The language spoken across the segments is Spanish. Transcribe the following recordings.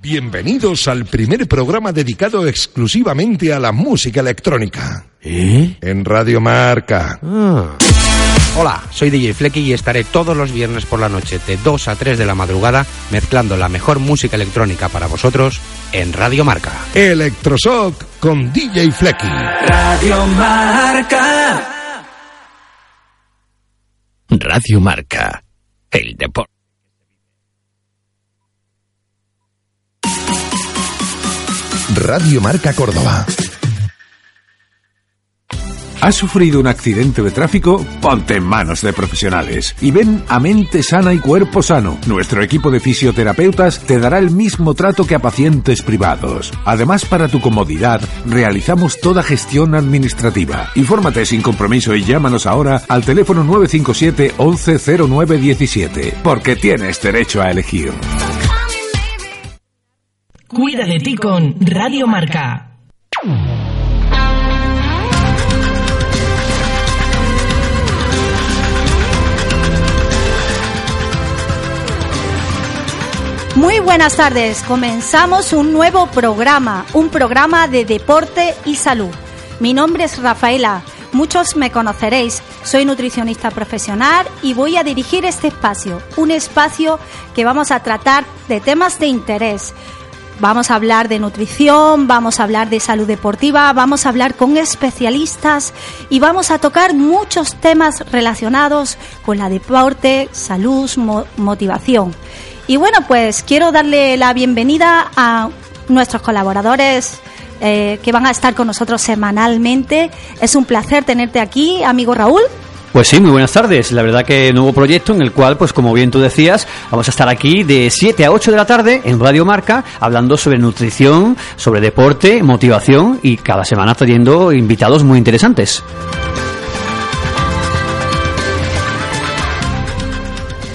Bienvenidos al primer programa dedicado exclusivamente a la música electrónica. ¿Eh? En Radio Marca. Ah. Hola, soy DJ Flecky y estaré todos los viernes por la noche de 2 a 3 de la madrugada mezclando la mejor música electrónica para vosotros en Radio Marca. Electroshock con DJ Flecky. Radio Marca. Radio Marca. El deporte. Radio Marca Córdoba. ¿Has sufrido un accidente de tráfico? Ponte en manos de profesionales y ven a Mente Sana y Cuerpo Sano. Nuestro equipo de fisioterapeutas te dará el mismo trato que a pacientes privados. Además, para tu comodidad, realizamos toda gestión administrativa. Infórmate sin compromiso y llámanos ahora al teléfono 957 110917, porque tienes derecho a elegir. Cuida de ti con Radio Marca. Muy buenas tardes, comenzamos un nuevo programa, un programa de deporte y salud. Mi nombre es Rafaela, muchos me conoceréis, soy nutricionista profesional y voy a dirigir este espacio, un espacio que vamos a tratar de temas de interés. Vamos a hablar de nutrición, vamos a hablar de salud deportiva, vamos a hablar con especialistas y vamos a tocar muchos temas relacionados con la deporte, salud, mo motivación. Y bueno, pues quiero darle la bienvenida a nuestros colaboradores eh, que van a estar con nosotros semanalmente. Es un placer tenerte aquí, amigo Raúl. Pues sí, muy buenas tardes. La verdad que nuevo proyecto en el cual, pues como bien tú decías, vamos a estar aquí de 7 a 8 de la tarde en Radio Marca hablando sobre nutrición, sobre deporte, motivación y cada semana trayendo invitados muy interesantes.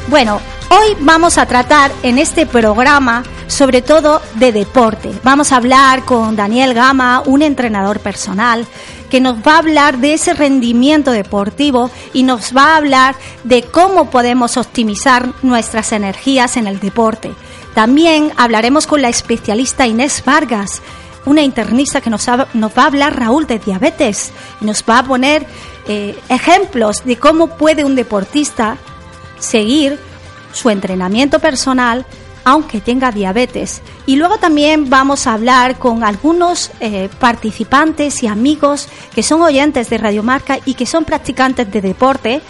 Bueno, hoy vamos a tratar en este programa sobre todo de deporte. Vamos a hablar con Daniel Gama, un entrenador personal, que nos va a hablar de ese rendimiento deportivo y nos va a hablar de cómo podemos optimizar nuestras energías en el deporte. También hablaremos con la especialista Inés Vargas, una internista que nos, va a hablar Raúl de diabetes y nos va a poner eh, ejemplos de cómo puede un deportista seguir su entrenamiento personal aunque tenga diabetes. Y luego también vamos a hablar con algunos eh, participantes y amigos que son oyentes de Radiomarca y que son practicantes de deporte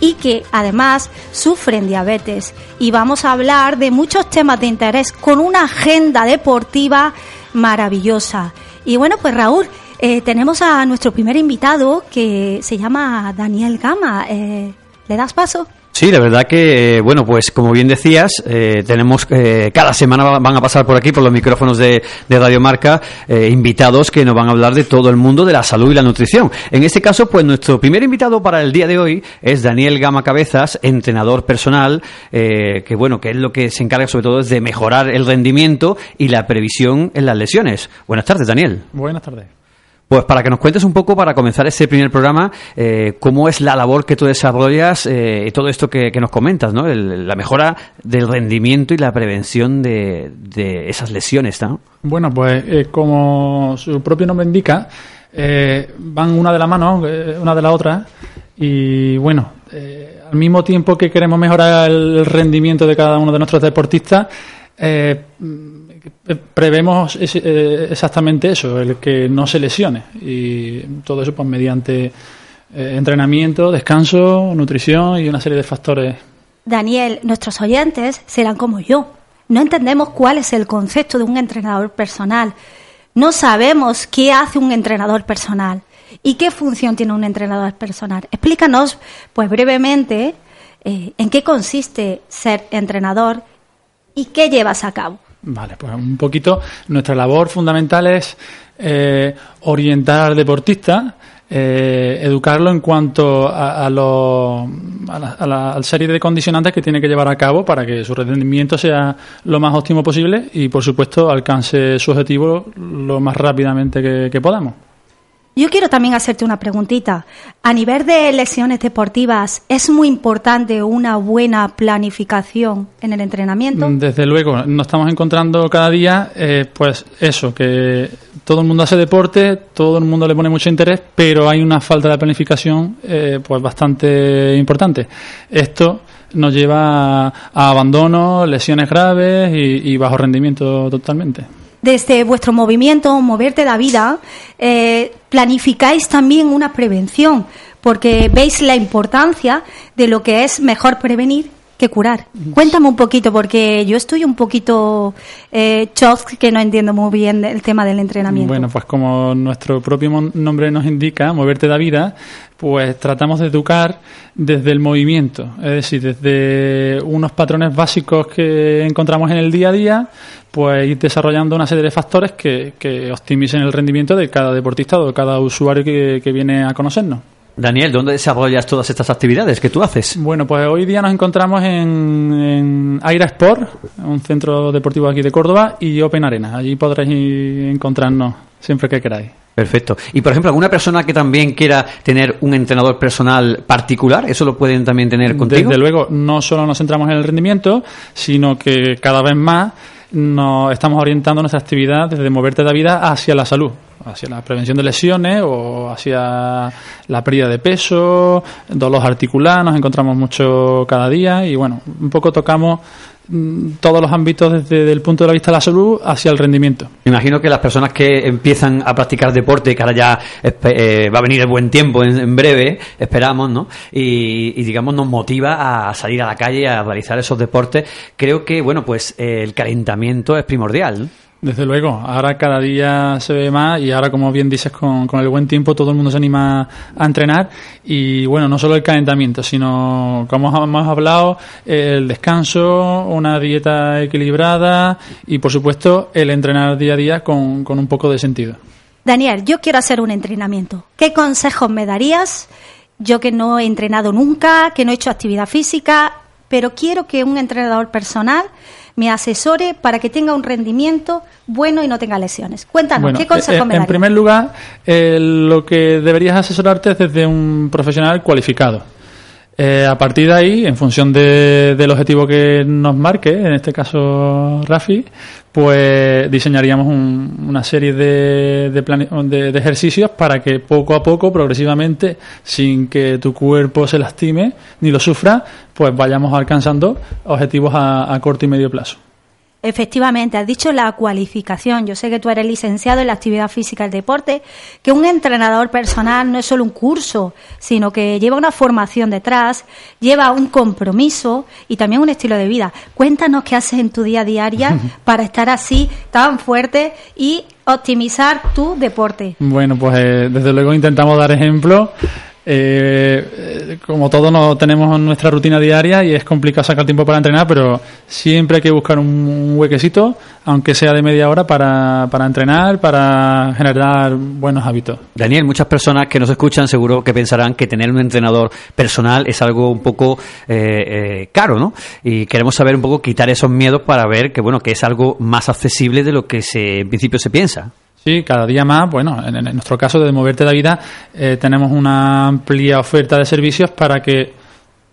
y que además sufren diabetes. Y vamos a hablar de muchos temas de interés con una agenda deportiva maravillosa. Y bueno, pues Raúl, eh, tenemos a nuestro primer invitado que se llama Daniel Gama. Eh, ¿Le das paso? Sí, la verdad que, eh, bueno, pues como bien decías, eh, tenemos, eh, cada semana van a pasar por aquí, por los micrófonos de, de Radio Marca, eh, invitados que nos van a hablar de todo el mundo de la salud y la nutrición. En este caso, pues nuestro primer invitado para el día de hoy es Daniel Gama Cabezas, entrenador personal, eh, que bueno, que es lo que se encarga sobre todo es de mejorar el rendimiento y la previsión en las lesiones. Buenas tardes, Daniel. Buenas tardes. Pues para que nos cuentes un poco, para comenzar ese primer programa, eh, cómo es la labor que tú desarrollas eh, y todo esto que, que nos comentas, ¿no? El- la mejora del rendimiento y la prevención de, de esas lesiones, ¿no? Bueno, pues eh, como su propio nombre indica, van una de la mano, una de la otra, y bueno, al mismo tiempo que queremos mejorar el rendimiento de cada uno de nuestros deportistas, prevemos eh, exactamente eso, el que no se lesione, y todo eso pues mediante eh, entrenamiento, descanso, nutrición y una serie de factores Daniel, nuestros oyentes serán como yo. No entendemos cuál es el concepto de un entrenador personal. No sabemos qué hace un entrenador personal y qué función tiene un entrenador personal. Explícanos, pues brevemente, eh, en qué consiste ser entrenador y qué llevas a cabo. Vale, pues un poquito. Nuestra labor fundamental es eh, orientar al deportista, eh, educarlo en cuanto a, a, la serie de condicionantes que tiene que llevar a cabo para que su rendimiento sea lo más óptimo posible y, por supuesto, alcance su objetivo lo más rápidamente que, que podamos. Yo quiero también hacerte una preguntita. A nivel de lesiones deportivas, ¿es muy importante una buena planificación en el entrenamiento? Desde luego, nos estamos encontrando cada día, eh, pues eso, que todo el mundo hace deporte, todo el mundo le pone mucho interés, pero hay una falta de planificación eh, pues bastante importante. Esto nos lleva a, abandono, lesiones graves y bajo rendimiento totalmente desde vuestro movimiento Moverte la Vida, eh, planificáis también una prevención, porque veis la importancia de lo que es mejor prevenir que curar. Cuéntame un poquito, porque yo estoy un poquito eh, que no entiendo muy bien el tema del entrenamiento. Bueno, pues como nuestro propio nombre nos indica, moverte la vida, pues tratamos de educar desde el movimiento, es decir, desde unos patrones básicos que encontramos en el día a día, pues ir desarrollando una serie de factores que, que optimicen el rendimiento de cada deportista o de cada usuario que viene a conocernos. Daniel, ¿dónde desarrollas todas estas actividades que tú haces? Bueno, pues hoy día nos encontramos en, en Aira Sport, un centro deportivo aquí de Córdoba, y Open Arena. Allí podréis encontrarnos siempre que queráis. Perfecto. Y por ejemplo, alguna persona que también quiera tener un entrenador personal particular, ¿eso lo pueden también tener contigo? Desde luego, no solo nos centramos en el rendimiento, sino que cada vez más nos estamos orientando nuestra actividad desde moverte de vida hacia la salud, hacia la prevención de lesiones o hacia la pérdida de peso, dolor articular, nos encontramos mucho cada día y bueno, un poco tocamos mm, todos los ámbitos desde el punto de vista de la salud hacia el rendimiento. Me imagino que las personas que empiezan a practicar deporte, que ahora ya eh, va a venir el buen tiempo en, en breve, esperamos, ¿no? Y, y, digamos nos motiva a salir a la calle a realizar esos deportes. Creo que, bueno, pues el calentamiento es primordial. Desde luego, ahora cada día se ve más y ahora, como bien dices, con, con, el buen tiempo todo el mundo se anima a entrenar y bueno, no solo el calentamiento, sino, como hemos hablado, el descanso, una dieta equilibrada y, por supuesto, el entrenar día a día con, con un poco de sentido. Daniel, yo quiero hacer un entrenamiento. ¿Qué consejos me darías? Yo que no he entrenado nunca, que no he hecho actividad física, pero quiero que un entrenador personal me asesore para que tenga un rendimiento bueno y no tenga lesiones. Cuéntanos, bueno, ¿qué consejo eh, me En primer lugar, eh, lo que deberías asesorarte es desde un profesional cualificado. Eh, a partir de ahí, en función de, del objetivo que nos marque, en este caso Rafi, pues diseñaríamos un, una serie de, de, ejercicios para que poco a poco, progresivamente, sin que tu cuerpo se lastime ni lo sufra, pues vayamos alcanzando objetivos a corto y medio plazo. Efectivamente, has dicho la cualificación. Yo sé que tú eres licenciado en la actividad física y el deporte, que un entrenador personal no es solo un curso, sino que lleva una formación detrás, lleva un compromiso y también un estilo de vida. Cuéntanos qué haces en tu día a día para estar así, tan fuerte y optimizar tu deporte. Bueno, pues eh, desde luego intentamos dar ejemplo. Eh, como todos no tenemos nuestra rutina diaria y es complicado sacar tiempo para entrenar, pero siempre hay que buscar un, huequecito, aunque sea de media hora, para, para, entrenar, para generar buenos hábitos. Daniel, muchas personas que nos escuchan seguro que pensarán que tener un entrenador personal es algo un poco eh, eh, caro, ¿no? Y queremos saber un poco quitar esos miedos para ver que bueno que es algo más accesible de lo que se, en principio se piensa. Sí, cada día más, bueno, en, en nuestro caso de Moverte la Vida eh, tenemos una amplia oferta de servicios para que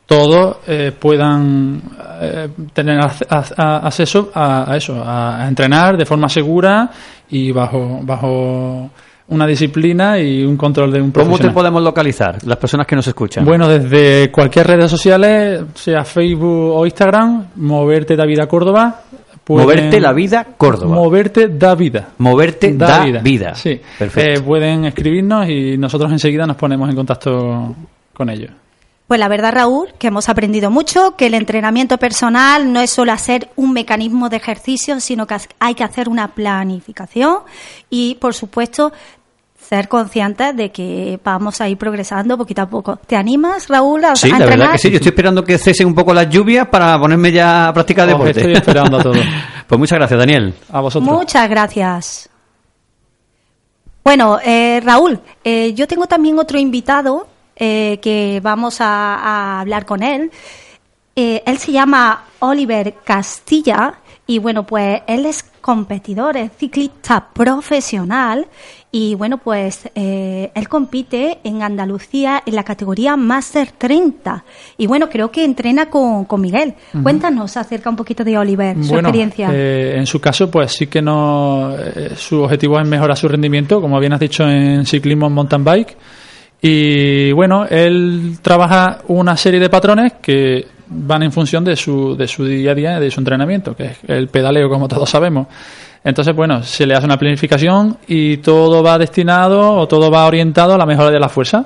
todos eh, puedan eh, tener acceso a, a eso, a, a, entrenar de forma segura y bajo, bajo una disciplina y un control de un profesional. ¿Cómo te podemos localizar, las personas que nos escuchan? Bueno, desde cualquier redes sociales, sea Facebook o Instagram, Moverte David a Córdoba, Pueden... Moverte la vida Córdoba. Moverte da vida. Moverte da, da vida. vida. Sí. Perfecto. Eh, pueden escribirnos y nosotros enseguida nos ponemos en contacto con ellos. Pues la verdad, Raúl, que hemos aprendido mucho, que el entrenamiento personal no es solo hacer un mecanismo de ejercicio, sino que hay que hacer una planificación y, por supuesto, ser conscientes de que vamos a ir progresando poquito a poco. ¿Te animas, Raúl, a, sí, a la verdad que sí. Yo estoy esperando que cesen un poco las lluvias para ponerme ya a practicar deporte. Oh, estoy esperando a todo. pues muchas gracias, Daniel. A vosotros. Muchas gracias. Bueno, eh, Raúl, eh, yo tengo también otro invitado eh, que vamos a, a, hablar con él. Eh, él se llama Oliver Castilla Y bueno, pues él es competidor, es ciclista profesional y bueno, pues eh, él compite en Andalucía en la categoría Master 30. Y bueno, creo que entrena con, con Miguel. Cuéntanos acerca un poquito de Oliver, su Bueno, experiencia. eh, en su caso, pues sí que no. eh, su objetivo es mejorar su rendimiento, como bien has dicho, en ciclismo en mountain bike. Y bueno, él trabaja una serie de patrones que van en función de su, de su día a día, de su entrenamiento, que es el pedaleo, como todos sabemos. Entonces, bueno, se le hace una planificación y todo va destinado o todo va orientado a la mejora de la fuerza.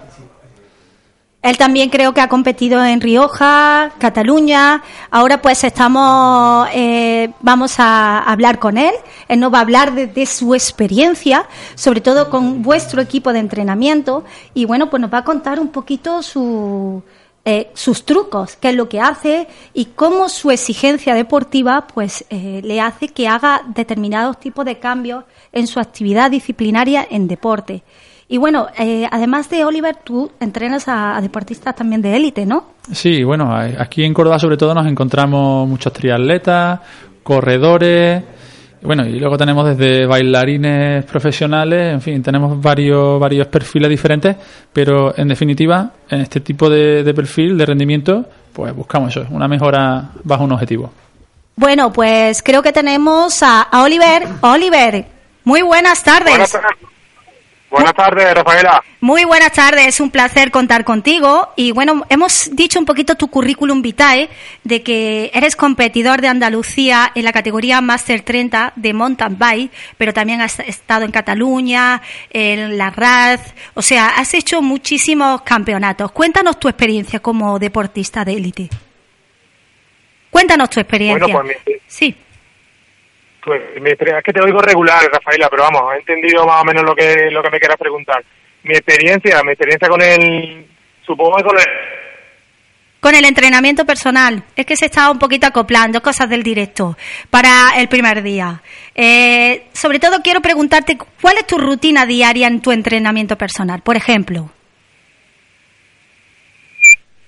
Él también creo que ha competido en Rioja, Cataluña. Ahora pues estamos, eh, vamos a hablar con él. Él nos va a hablar de, de su experiencia, sobre todo con vuestro equipo de entrenamiento. Y bueno, pues nos va a contar un poquito su, eh, sus trucos, qué es lo que hace y cómo su exigencia deportiva pues eh, le hace que haga determinados tipos de cambios en su actividad disciplinaria en deporte. Y bueno, eh, además de Oliver, tú entrenas a, a deportistas también de élite, ¿no? Sí, bueno, aquí en Córdoba sobre todo nos encontramos muchos triatletas, corredores, bueno, y luego tenemos desde bailarines profesionales, en fin, tenemos varios, varios perfiles diferentes, pero en definitiva, en este tipo de, de perfil, de rendimiento, pues buscamos eso, una mejora bajo un objetivo. Bueno, pues creo que tenemos a, a Oliver. Oliver, muy buenas tardes. Buenas tardes. Buenas tardes, Rafaela. Muy buenas tardes, es un placer contar contigo. Y bueno, hemos dicho un poquito tu currículum vitae de que eres competidor de Andalucía en la categoría Master 30 de mountain bike, pero también has estado en Cataluña, en la RAD, o sea, has hecho muchísimos campeonatos. Cuéntanos tu experiencia como deportista de élite. Cuéntanos tu experiencia. Bueno, pues Sí. Pues, mi es que te oigo regular, Rafaela, pero vamos, he entendido más o menos lo que lo que me quieras preguntar. Mi experiencia, mi experiencia con el, supongo que con el, Con el entrenamiento personal, es que se estaba un poquito acoplando cosas del directo para el primer día. Eh, sobre todo quiero preguntarte cuál es tu rutina diaria en tu entrenamiento personal. Por ejemplo,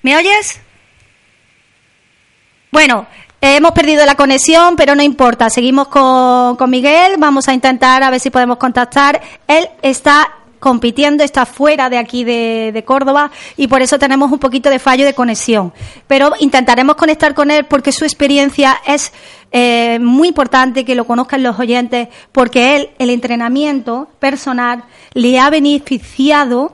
¿me oyes? Bueno, eh, hemos perdido la conexión, pero no importa. Seguimos con, con Miguel. Vamos a intentar a ver si podemos contactar. Él está compitiendo, está fuera de aquí de, de Córdoba y por eso tenemos un poquito de fallo de conexión. Pero intentaremos conectar con él porque su experiencia es eh, muy importante que lo conozcan los oyentes porque él, el entrenamiento personal, le ha beneficiado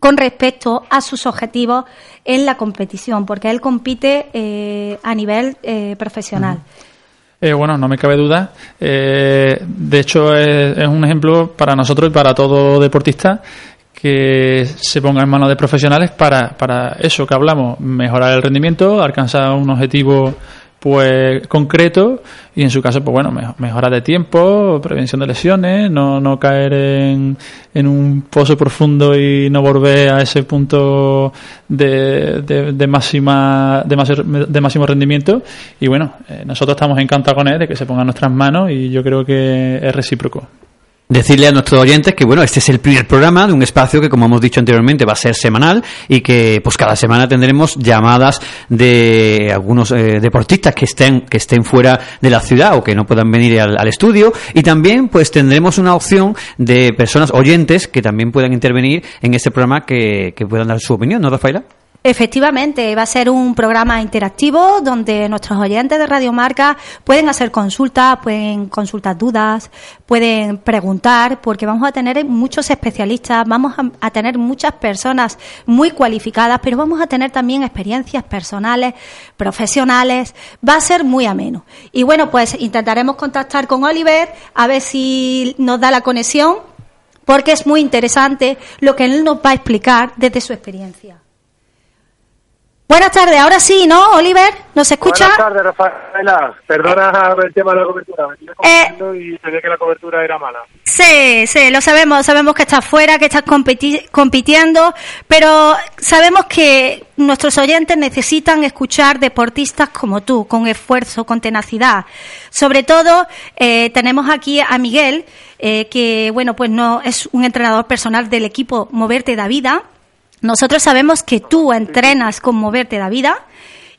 con respecto a sus objetivos en la competición, porque él compite eh, a nivel eh, profesional. Eh, bueno, no me cabe duda. Eh, de hecho, es, es un ejemplo para nosotros y para todo deportista que se ponga en manos de profesionales para, para eso que hablamos, mejorar el rendimiento, alcanzar un objetivo pues concreto y en su caso pues bueno mejo- mejora de tiempo prevención de lesiones no, no caer en, en un pozo profundo y no volver a ese punto de, de, máxima de máximo rendimiento. Y bueno eh, nosotros estamos encantados con él de que se ponga en nuestras manos y yo creo que es recíproco Decirle a nuestros oyentes que bueno, este es el primer programa de un espacio que como hemos dicho anteriormente va a ser semanal y que pues cada semana tendremos llamadas de algunos eh, deportistas que estén que estén fuera de la ciudad o que no puedan venir al, al estudio y también pues tendremos una opción de personas oyentes que también puedan intervenir en este programa que, que puedan dar su opinión, ¿no, Rafaela? Efectivamente, va a ser un programa interactivo donde nuestros oyentes de Radio Marca pueden hacer consultas, pueden consultar dudas, pueden preguntar, porque vamos a tener muchos especialistas, vamos a, tener muchas personas muy cualificadas, pero vamos a tener también experiencias personales, profesionales, va a ser muy ameno. Y bueno, pues intentaremos contactar con Oliver a ver si nos da la conexión, porque es muy interesante lo que él nos va a explicar desde su experiencia. Buenas tardes, ahora sí, ¿no, Oliver? ¿Nos escucha? Buenas tardes, Rafaela. Perdona el tema de la cobertura. Me estoy confundiendo y sabía que la cobertura era mala. Sí, sí, lo sabemos, sabemos que estás fuera, que estás compitiendo, pero sabemos que nuestros oyentes necesitan escuchar deportistas como tú, con esfuerzo, con tenacidad. Sobre todo, eh, tenemos aquí a Miguel, eh, que, bueno, pues no es un entrenador personal del equipo Moverte da Vida. Nosotros sabemos que tú entrenas con Moverte da Vida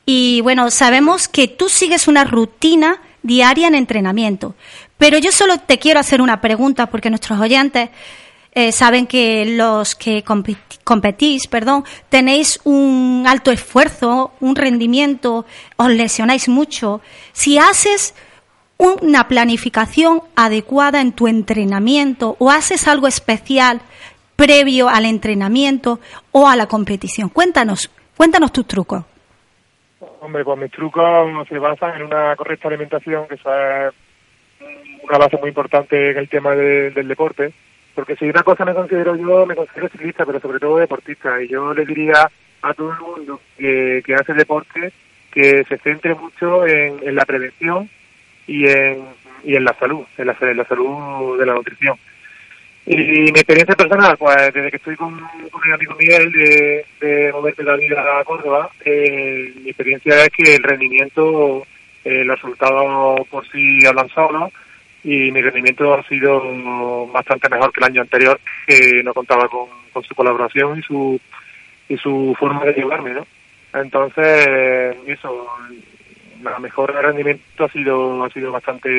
y, bueno, sabemos que tú sigues una rutina diaria en entrenamiento. Pero yo solo te quiero hacer una pregunta porque nuestros oyentes eh, saben que los que competís, perdón, tenéis un alto esfuerzo, un rendimiento, os lesionáis mucho. Si haces una planificación adecuada en tu entrenamiento o haces algo especial previo al entrenamiento o a la competición. Cuéntanos, cuéntanos tus trucos. Hombre, pues mis trucos se basan en una correcta alimentación, que es una base muy importante en el tema del deporte porque si una cosa me considero yo, me considero ciclista, pero sobre todo deportista, y yo le diría a todo el mundo que, hace deporte que se centre mucho en, la prevención y en, y en la salud, en la salud de la nutrición. Y, mi experiencia personal, pues desde que estoy con, con el amigo Miguel de, de la Vida a Córdoba, eh, mi experiencia es que el rendimiento, eh, los resultados por sí hablan solos, y mi rendimiento ha sido bastante mejor que el año anterior, que no contaba con, su colaboración y su y su forma de llevarme, ¿no? Entonces, eso, la mejor rendimiento ha sido ha sido bastante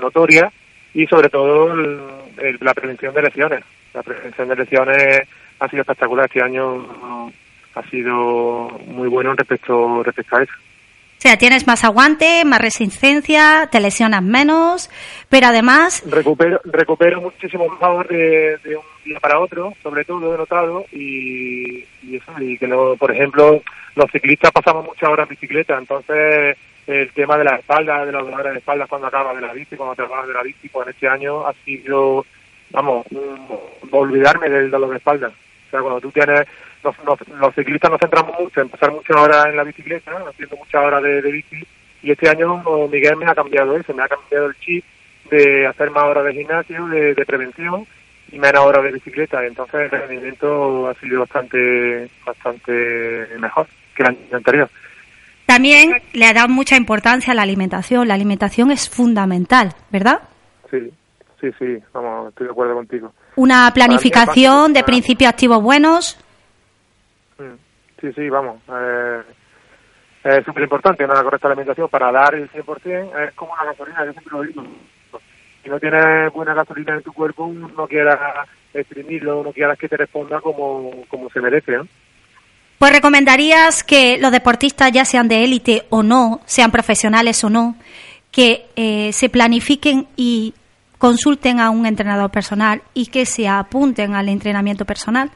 notoria y sobre todo la prevención de lesiones. La prevención de lesiones ha sido espectacular este año, ha sido muy bueno respecto respecto a eso. O sea, tienes más aguante, más resistencia, te lesionas menos, pero además... Recupero, recupero muchísimo más de, de un día para otro, sobre todo he notado, y, eso, y que no, por ejemplo, los ciclistas pasamos muchas horas en bicicleta, entonces el tema de la espalda, de los dolores de espalda cuando acabas de la bici, cuando te vas de la bici, pues en este año ha sido, vamos, olvidarme del dolor de espalda. O sea, cuando tú tienes los, ciclistas nos centramos mucho en pasar muchas horas en la bicicleta, haciendo muchas horas de, bici, y este año Miguel me ha cambiado eso, me ha cambiado el chip de hacer más horas de gimnasio, de, prevención y menos horas de bicicleta, entonces el rendimiento ha sido bastante, bastante mejor que el año anterior. También le ha dado mucha importancia a la alimentación, la alimentación es fundamental, ¿verdad? Sí, sí, sí, vamos, estoy de acuerdo contigo. Una planificación de principios activos buenos. Sí, sí, vamos. Eh, es súper importante una correcta alimentación para dar el 100%. Es como la gasolina, yo siempre lo digo. Si no tienes buena gasolina en tu cuerpo, no quieras exprimirlo, no quieras que te responda como, como se merece. ¿no? Pues recomendarías que los deportistas, ya sean de élite o no, sean profesionales o no, que eh, se planifiquen y consulten a un entrenador personal y que se apunten al entrenamiento personal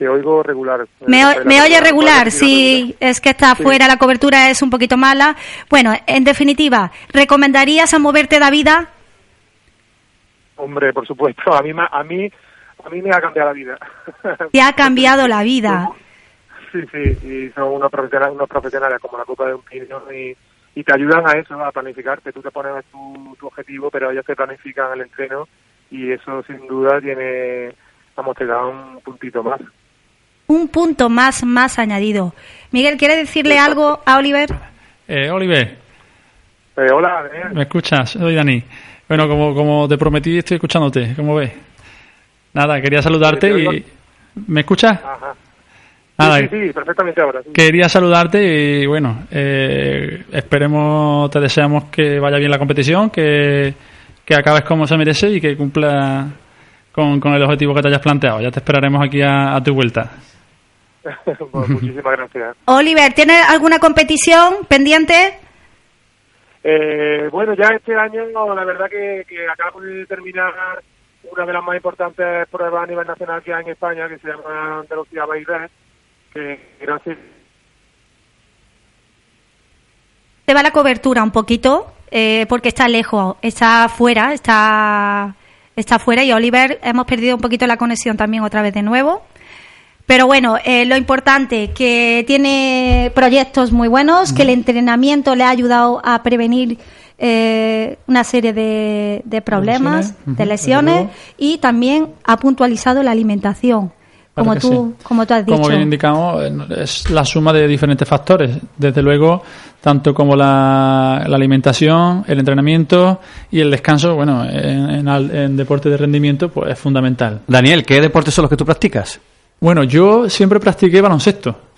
te oigo regular. Me, oye regular, sí, es que está afuera, la cobertura es un poquito mala. Bueno, en definitiva, ¿recomendarías a moverte la vida? Hombre, por supuesto, a mí, a mí, a mí me ha cambiado la vida. Te ha cambiado la vida. Sí, sí, y son unos profesionales, unos profesionales como la Copa de un Pino y, y te ayudan a eso, a planificarte. Tú te pones tu, tu objetivo, pero ellos te planifican el entreno y eso sin duda tiene, vamos, te da un puntito más un punto más, más añadido. Miguel, ¿quiere decirle algo a Oliver? Eh, Oliver. Eh, hola, ¿Me escuchas? Soy Dani. Bueno, como, como te prometí, estoy escuchándote. ¿Cómo ves? Nada, quería saludarte y... ¿Me escuchas? Ajá. Nada, sí, sí, perfectamente ahora. Quería saludarte y bueno, eh, esperemos, te deseamos que vaya bien la competición, que, que acabes como se merece y que cumpla con, con el objetivo que te hayas planteado. Ya te esperaremos aquí a tu vuelta. Muchísimas gracias. Oliver, ¿tienes alguna competición pendiente? Eh, bueno, ya este año la verdad que, acabo de terminar una de las más importantes pruebas a nivel nacional que hay en España, que se llama Andalucía Bayres, que gracias. Te va la cobertura un poquito, eh, porque está lejos, está fuera, está, está fuera y Oliver hemos perdido un poquito la conexión también otra vez de nuevo. Pero bueno, eh, lo importante, que tiene proyectos muy buenos, que el entrenamiento le ha ayudado a prevenir eh, una serie de, problemas, de lesiones, y también ha puntualizado la alimentación. Como tú, como tú has dicho. Como bien indicamos, es la suma de diferentes factores. Desde luego, tanto como la, alimentación, el entrenamiento y el descanso, bueno, en, en, en deporte de rendimiento, pues es fundamental. Daniel, ¿qué deportes son los que tú practicas? Bueno, yo siempre practiqué baloncesto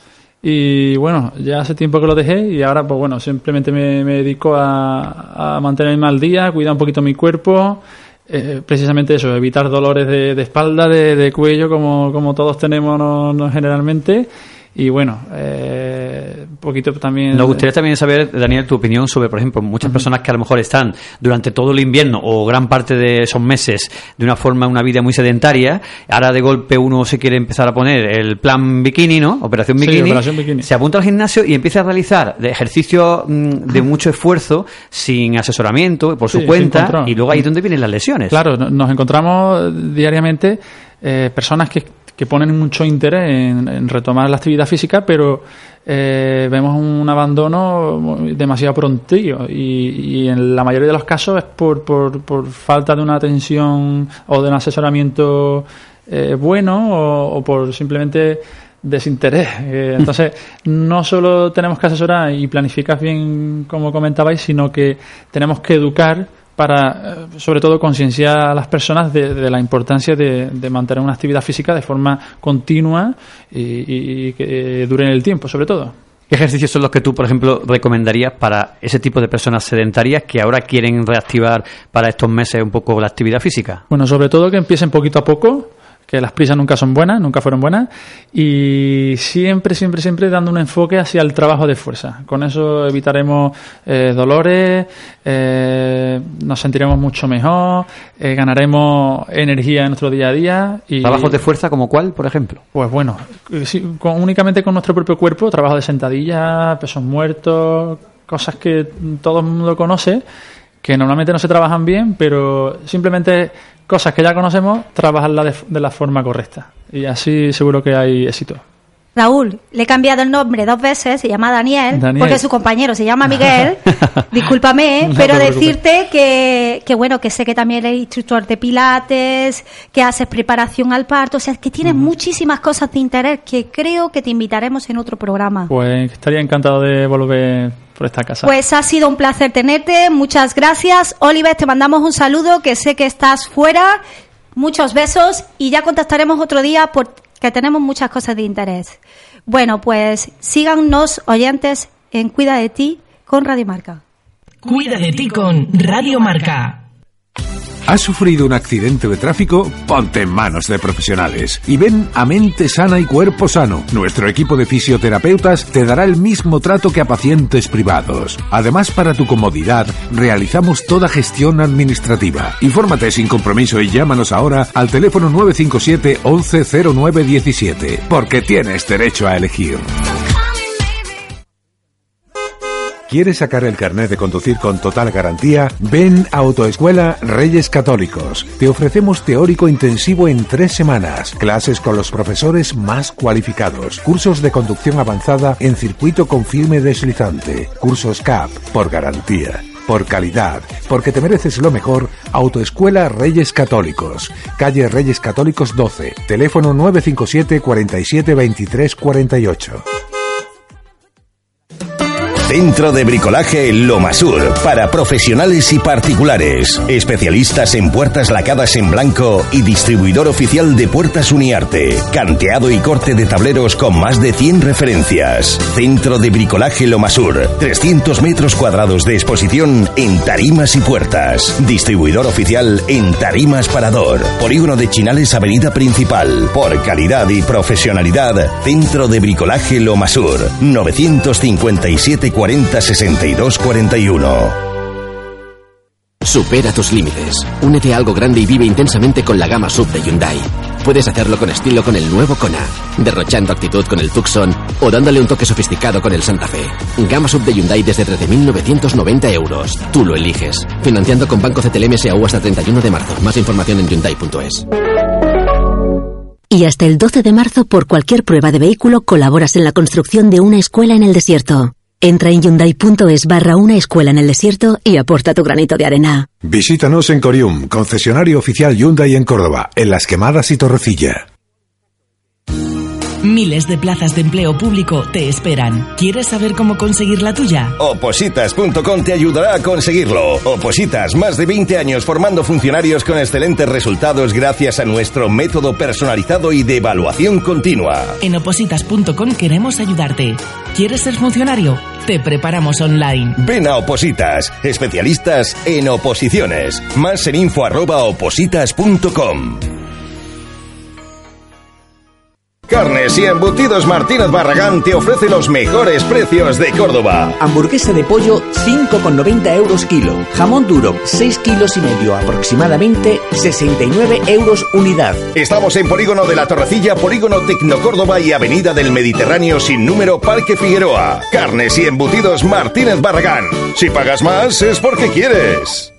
Y bueno, ya hace tiempo que lo dejé y ahora, pues bueno, simplemente me, dedico a, a mantenerme al día, cuidar un poquito mi cuerpo. eh, precisamente eso, evitar dolores de, de espalda, de, de cuello, como, como todos tenemos no- no generalmente. Y bueno, eh, un poquito también. Nos gustaría también saber, Daniel, tu opinión sobre, por ejemplo, muchas personas que a lo mejor están durante todo el invierno o gran parte de esos meses de una forma, una vida muy sedentaria. Ahora de golpe uno se quiere empezar a poner el plan bikini, ¿no? Operación Sí, bikini. operación bikini. Se apunta al gimnasio y empieza a realizar de ejercicio mm, de mucho esfuerzo, sin asesoramiento, por Sí, su cuenta. Y luego ahí es donde vienen las lesiones. Claro, no- nos encontramos diariamente eh, personas que, que ponen mucho interés en, en retomar la actividad física, pero eh, vemos un abandono demasiado prontillo y, y en la mayoría de los casos es por, por, por falta de una atención o de un asesoramiento eh, bueno o, o por simplemente desinterés. Eh, entonces, no solo tenemos que asesorar y planificar bien, como comentabais, sino que tenemos que educar para, eh, sobre todo, concienciar a las personas de, de la importancia de, de mantener una actividad física de forma continua y, y- y que dure en el tiempo, sobre todo. ¿Qué ejercicios son los que tú, por ejemplo, recomendarías para ese tipo de personas sedentarias que ahora quieren reactivar para estos meses un poco la actividad física? Bueno, sobre todo que empiecen poquito a poco, que las prisas nunca son buenas, nunca fueron buenas, y siempre, siempre, siempre dando un enfoque hacia el trabajo de fuerza. Con eso evitaremos eh, dolores, eh, nos sentiremos mucho mejor, eh, ganaremos energía en nuestro día a día. Y, ¿Trabajos de fuerza como cuál, por ejemplo? Pues bueno, sí, con- únicamente con nuestro propio cuerpo, trabajo de sentadilla, pesos muertos, cosas que todo el mundo conoce, que normalmente no se trabajan bien, pero simplemente cosas que ya conocemos, trabajarlas de, de la forma correcta. Y así seguro que hay éxito. Raúl, le he cambiado el nombre dos veces, se llama Daniel, Daniel. porque su compañero se llama Miguel. Discúlpame, No pero decirte que, que bueno, que sé que también eres instructor de pilates, que haces preparación al parto, o sea, que tienes muchísimas cosas de interés que creo que te invitaremos en otro programa. Pues estaría encantado de volver por esta casa. Pues ha sido un placer tenerte, muchas gracias. Oliver, te mandamos un saludo, que sé que estás fuera. Muchos besos y ya contactaremos otro día porque tenemos muchas cosas de interés. Bueno, pues síganos oyentes en Cuida de ti con Radio Marca. Cuida de ti con Radio Marca. ¿Has sufrido un accidente de tráfico? Ponte en manos de profesionales y ven a Mente Sana y Cuerpo Sano. Nuestro equipo de fisioterapeutas te dará el mismo trato que a pacientes privados. Además, para tu comodidad, realizamos toda gestión administrativa. Infórmate sin compromiso y llámanos ahora al teléfono 957 110917, porque tienes derecho a elegir. ¿Quieres sacar el carnet de conducir con total garantía? Ven a Autoescuela Reyes Católicos. Te ofrecemos teórico intensivo en tres semanas, clases con los profesores más cualificados, cursos de conducción avanzada en circuito con firme deslizante, cursos CAP por garantía. Por calidad, porque te mereces lo mejor, Autoescuela Reyes Católicos, calle Reyes Católicos 12, teléfono 957 47 23 48. Centro de Bricolaje Lomasur para profesionales y particulares. Especialistas en puertas lacadas en blanco y distribuidor oficial de puertas Uniarte. Canteado y corte de tableros con más de 100 referencias. Centro de Bricolaje Lomasur. 300 metros cuadrados de exposición en tarimas y puertas. Distribuidor oficial en Tarimas Parador. Polígono de Chinales Avenida Principal. Por calidad y profesionalidad. Centro de Bricolaje Lomasur. 957 40 62 41. Supera tus límites. Únete a algo grande y vive intensamente con la gama sub de Hyundai. Puedes hacerlo con estilo con el nuevo Kona, derrochando actitud con el Tucson o dándole un toque sofisticado con el Santa Fe. Gama sub de Hyundai desde 13.990 euros. Tú lo eliges. Financiando con Banco CTLM SAU hasta 31 de marzo. Más información en Hyundai.es. Y hasta el 12 de marzo, por cualquier prueba de vehículo, colaboras en la construcción de una escuela en el desierto. Entra en hyundai.es barra una escuela en el desierto y aporta tu granito de arena. Visítanos en Corium, concesionario oficial Hyundai en Córdoba, en Las Quemadas y Torrecilla. Miles de plazas de empleo público te esperan. ¿Quieres saber cómo conseguir la tuya? Opositas.com te ayudará a conseguirlo. Opositas, más de 20 años formando funcionarios con excelentes resultados gracias a nuestro método personalizado y de evaluación continua. En opositas.com queremos ayudarte. ¿Quieres ser funcionario? Te preparamos online. Ven a Opositas, especialistas en oposiciones. Más en info arroba opositas.com. Carnes y embutidos Martínez Barragán te ofrece los mejores precios de Córdoba. Hamburguesa de pollo 5,90 euros kilo. Jamón duro 6 kilos y medio aproximadamente 69 euros unidad. Estamos en Polígono de la Torrecilla, Polígono Tecnocórdoba y Avenida del Mediterráneo sin número Parque Figueroa. Carnes y embutidos Martínez Barragán. Si pagas más es porque quieres.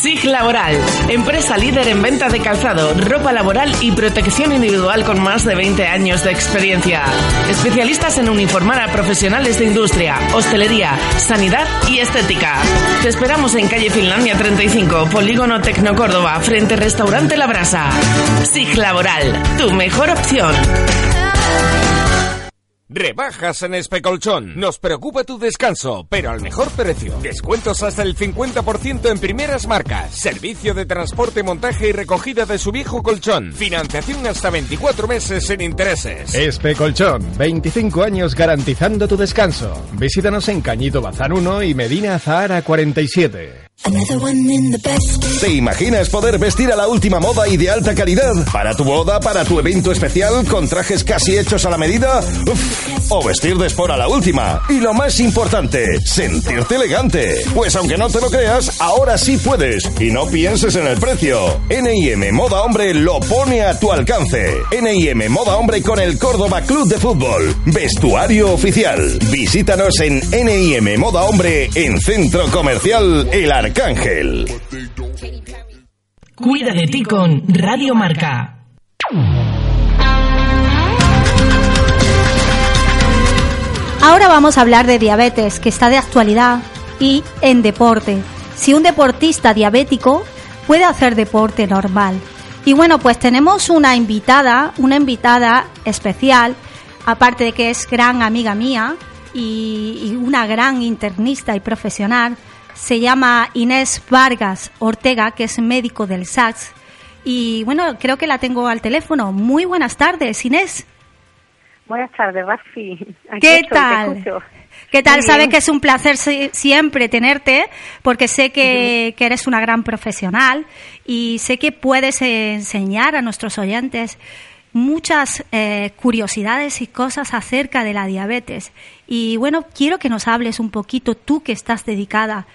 SIG Laboral, empresa líder en venta de calzado, ropa laboral y protección individual con más de 20 años de experiencia. Especialistas en uniformar a profesionales de industria, hostelería, sanidad y estética. Te esperamos en calle Finlandia 35, Polígono Tecno Córdoba, frente Restaurante La Brasa. SIG Laboral, tu mejor opción. Rebajas en Especolchón. Nos preocupa tu descanso, pero al mejor precio. Descuentos hasta el 50% en primeras marcas. Servicio de transporte, montaje y recogida de su viejo colchón. Financiación hasta 24 meses sin intereses. Especolchón, 25 años garantizando tu descanso. Visítanos en Cañito Bazán 1 y Medina Zahara 47. ¿Te imaginas poder vestir a la última moda y de alta calidad? ¿Para tu boda, para tu evento especial, con trajes casi hechos a la medida? Uf. O vestir de sport a la última. Y lo más importante, sentirte elegante. Pues aunque no te lo creas, ahora sí puedes. Y no pienses en el precio. NIM Moda Hombre lo pone a tu alcance. NIM Moda Hombre con el Córdoba Club de Fútbol. Vestuario oficial. Visítanos en NIM Moda Hombre en Centro Comercial El Arcángel. Cuida de ti con Radio Marca. Ahora vamos a hablar de diabetes, que está de actualidad, y en deporte. Si un deportista diabético puede hacer deporte normal. Y bueno, pues tenemos una invitada, una invitada especial, aparte de que es gran amiga mía y, y una gran internista y profesional, se llama Inés Vargas Ortega, que es médico del SACS. Y bueno, creo que la tengo al teléfono. Muy buenas tardes, Inés. Buenas tardes, Rafi. Aquí ¿Qué tal? ¿Qué tal? Sabes que es un placer si- siempre tenerte, porque sé que, que eres una gran profesional y sé que puedes enseñar a nuestros oyentes muchas eh, curiosidades y cosas acerca de la diabetes. Y bueno, quiero que nos hables un poquito, tú que estás dedicada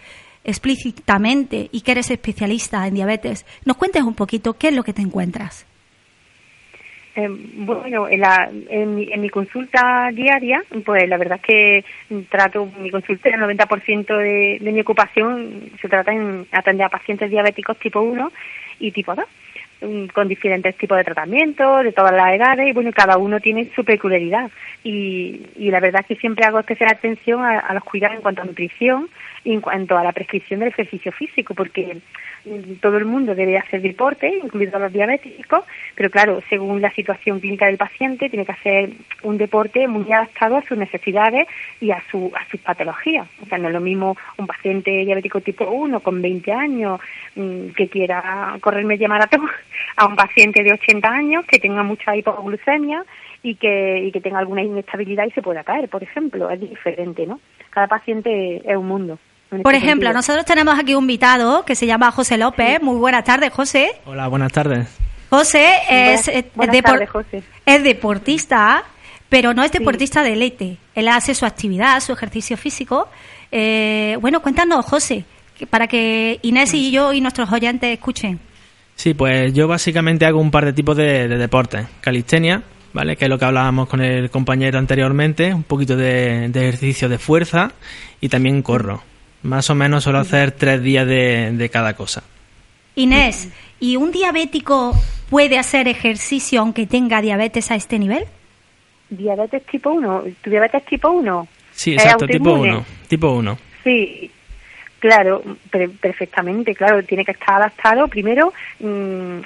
explícitamente y que eres especialista en diabetes, nos cuentes un poquito qué es lo que te encuentras. Eh, bueno, en, la, en, mi, en mi consulta diaria, pues la verdad es que trato mi consulta, el 90% de, de mi ocupación se trata en atender a pacientes diabéticos tipo 1 y tipo 2 mm, con diferentes tipos de tratamientos, de todas las edades, y bueno, cada uno tiene su peculiaridad. Y, y la verdad es que siempre hago especial atención a, a los cuidados en cuanto a nutrición en cuanto a la prescripción del ejercicio físico, porque todo el mundo debe hacer deporte, incluidos los diabéticos, pero claro, según la situación clínica del paciente, tiene que hacer un deporte muy adaptado a sus necesidades y a, su, a sus patologías. O sea, no es lo mismo un paciente diabético tipo 1 con 20 años mm, que quiera correr media maratón a un paciente de 80 años que tenga mucha hipoglucemia y que, y que tenga alguna inestabilidad y se pueda caer, por ejemplo. Es diferente, ¿no? Cada paciente es un mundo. Por ejemplo, sentido. nosotros tenemos aquí un invitado que se llama José López. Muy buenas tardes, José. Hola, buenas tardes. José es, Buenas- eh, buenas depor- tardes, José. es deportista, pero no es deportista de elite. Él hace su actividad, su ejercicio físico. Eh, bueno, cuéntanos, José, para que Inés y yo y nuestros oyentes escuchen. Sí, pues yo básicamente hago un par de tipos de, de deportes. Calistenia, ¿vale? Que es lo que hablábamos con el compañero anteriormente. Un poquito de, de ejercicio de fuerza y también corro. Más o menos suelo hacer tres días de, de cada cosa. Inés, ¿y un diabético puede hacer ejercicio aunque tenga diabetes a este nivel? ¿Diabetes tipo 1? ¿Tu diabetes tipo 1? Sí, ¿Es exacto, tipo autoinmune? 1. Tipo 1. Sí. Claro, perfectamente, claro, tiene que estar adaptado. Primero, mm,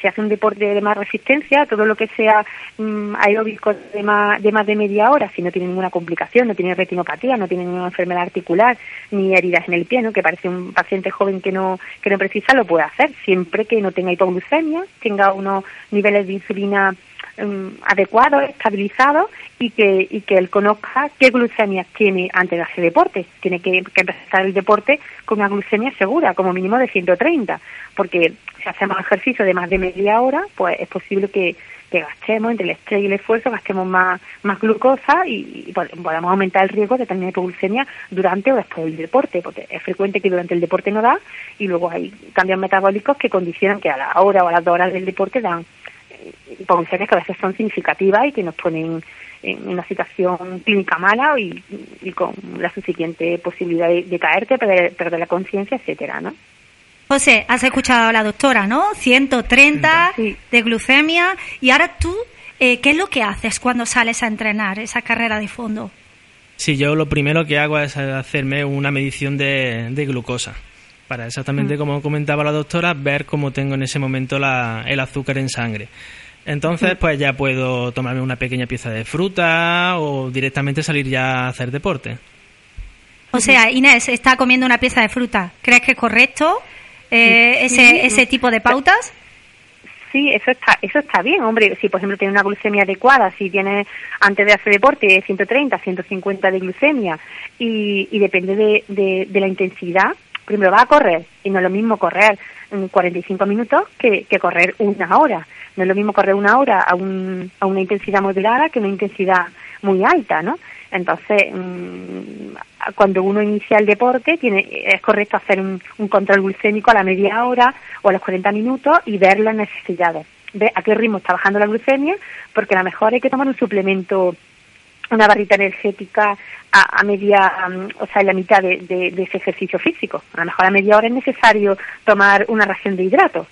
se hace un deporte de más resistencia, todo lo que sea mm, aeróbico de más, de más de media hora, si no tiene ninguna complicación, no tiene retinopatía, no tiene ninguna enfermedad articular, ni heridas en el pie, ¿no? que parece un paciente joven que no, que no precisa, lo puede hacer, siempre que no tenga hipoglucemia, tenga unos niveles de insulina um, adecuados, estabilizados y que, y que él conozca qué glucemia tiene antes de hacer deporte. Tiene que, empezar el deporte con una glucemia segura, como mínimo de 130, porque si hacemos ejercicio de más de media hora, pues es posible que, gastemos entre el estrés y el esfuerzo, gastemos más, más glucosa y, podamos aumentar el riesgo de tener hipoglucemia durante o después del deporte, porque es frecuente que durante el deporte no da y luego hay cambios metabólicos que condicionan que a la hora o a las dos horas del deporte dan hipoglucemias que a veces son significativas y que nos ponen en una situación clínica mala y, con la suficiente posibilidad de, caerte, perder, la conciencia, etcétera, ¿no? José, has escuchado a la doctora, ¿no? 130 de glucemia. Y ahora tú, eh, ¿qué es lo que haces cuando sales a entrenar esa carrera de fondo? Sí, yo lo primero que hago es hacerme una medición de, glucosa. Para exactamente, mm. como comentaba la doctora, ver cómo tengo en ese momento el azúcar en sangre. Entonces, pues ya puedo tomarme una pequeña pieza de fruta o directamente salir ya a hacer deporte. O sea, Inés está comiendo una pieza de fruta. ¿Crees que es correcto eh, ese, ese tipo de pautas? Sí, eso está, eso está bien, hombre. Si, por ejemplo, tiene una glucemia adecuada, si tiene antes de hacer deporte 130, 150 de glucemia y, y depende de, de, de la intensidad, primero va a correr y no es lo mismo correr 45 minutos que, que correr una hora. No es lo mismo correr una hora a, un, a una intensidad moderada que una intensidad muy alta, ¿no? Entonces, mm, cuando uno inicia el deporte, tiene, es correcto hacer un, un, control glucémico a la media hora o a los 40 minutos y ver las necesidades. Ver a qué ritmo está bajando la glucemia, porque a lo mejor hay que tomar un suplemento una barrita energética a, media, o sea, en la mitad de, ese ejercicio físico. A lo mejor a media hora es necesario tomar una ración de hidratos,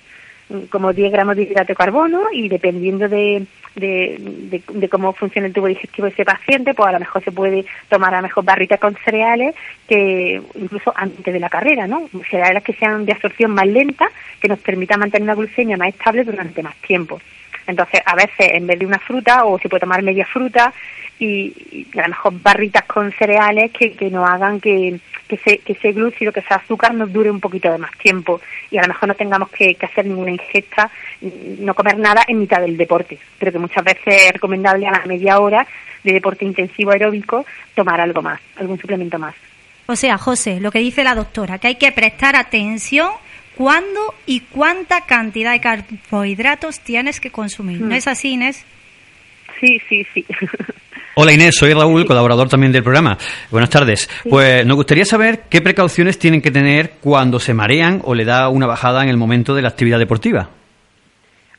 como 10 gramos de hidrato de carbono, y dependiendo de, de, cómo funciona el tubo digestivo de ese paciente, pues a lo mejor se puede tomar a lo mejor barritas con cereales que incluso antes de la carrera, ¿no? Cereales que sean de absorción más lenta, que nos permitan mantener una glucemia más estable durante más tiempo. Entonces, a veces, en vez de una fruta, o se puede tomar media fruta, y, a lo mejor barritas con cereales que, que nos hagan que, que, ese, que ese glúcido, que ese azúcar nos dure un poquito de más tiempo y a lo mejor no tengamos que, hacer ninguna ingesta, no comer nada en mitad del deporte, pero que muchas veces es recomendable a la media hora de deporte intensivo aeróbico tomar algo más, algún suplemento más. O sea, José, lo que dice la doctora, que hay que prestar atención cuándo y cuánta cantidad de carbohidratos tienes que consumir. ¿No mm. es así, Inés? Sí, sí, sí. Hola Inés, soy Raúl, colaborador también del programa. Buenas tardes. Pues nos gustaría saber qué precauciones tienen que tener cuando se marean o le da una bajada en el momento de la actividad deportiva.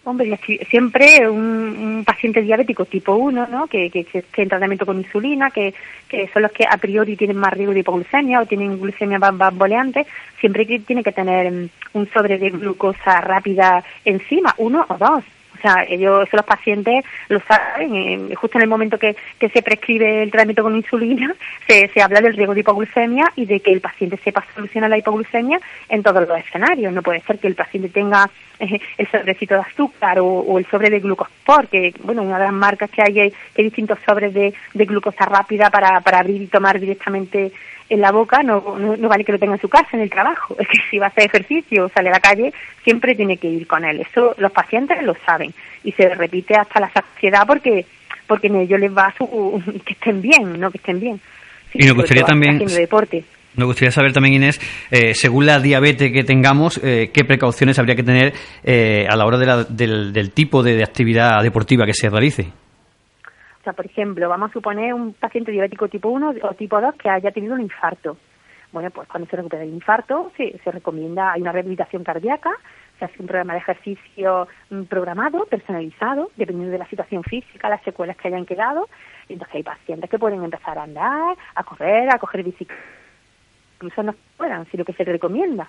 Hombre, siempre un, paciente diabético tipo 1, ¿no? que, que, esté en tratamiento con insulina, que, que, son los que a priori tienen más riesgo de hipoglucemia o tienen glucemia bamboleante, siempre tiene que tener un sobre de glucosa rápida encima, uno o dos. O sea, ellos, los pacientes lo saben, eh, justo en el momento que, se prescribe el tratamiento con insulina, se, se habla del riesgo de hipoglucemia y de que el paciente sepa solucionar la hipoglucemia en todos los escenarios. No puede ser que el paciente tenga eh, el sobrecito de azúcar o, el sobre de glucospor, que, bueno, una de las marcas que hay, hay, distintos sobres de, de glucosa rápida para, para abrir y tomar directamente en la boca no, no, vale que lo tenga en su casa, en el trabajo. Es que si va a hacer ejercicio o sale a la calle, siempre tiene que ir con él. Eso los pacientes lo saben y se repite hasta la saciedad porque porque en ello les va su, que estén bien, no que estén bien. y nos gustaría también deporte. Nos gustaría saber también, Inés, eh, según la diabetes que tengamos, eh, qué precauciones habría que tener eh, a la hora de del, del tipo de actividad deportiva que se realice. Por ejemplo, vamos a suponer un paciente diabético tipo 1 o tipo 2 que haya tenido un infarto. Bueno, pues cuando se recupera el infarto, se, se recomienda, hay una rehabilitación cardíaca, se hace un programa de ejercicio mm, programado, personalizado, dependiendo de la situación física, las secuelas que hayan quedado. Entonces hay pacientes que pueden empezar a andar, a correr, a coger bicicleta, incluso no puedan, si lo que se recomienda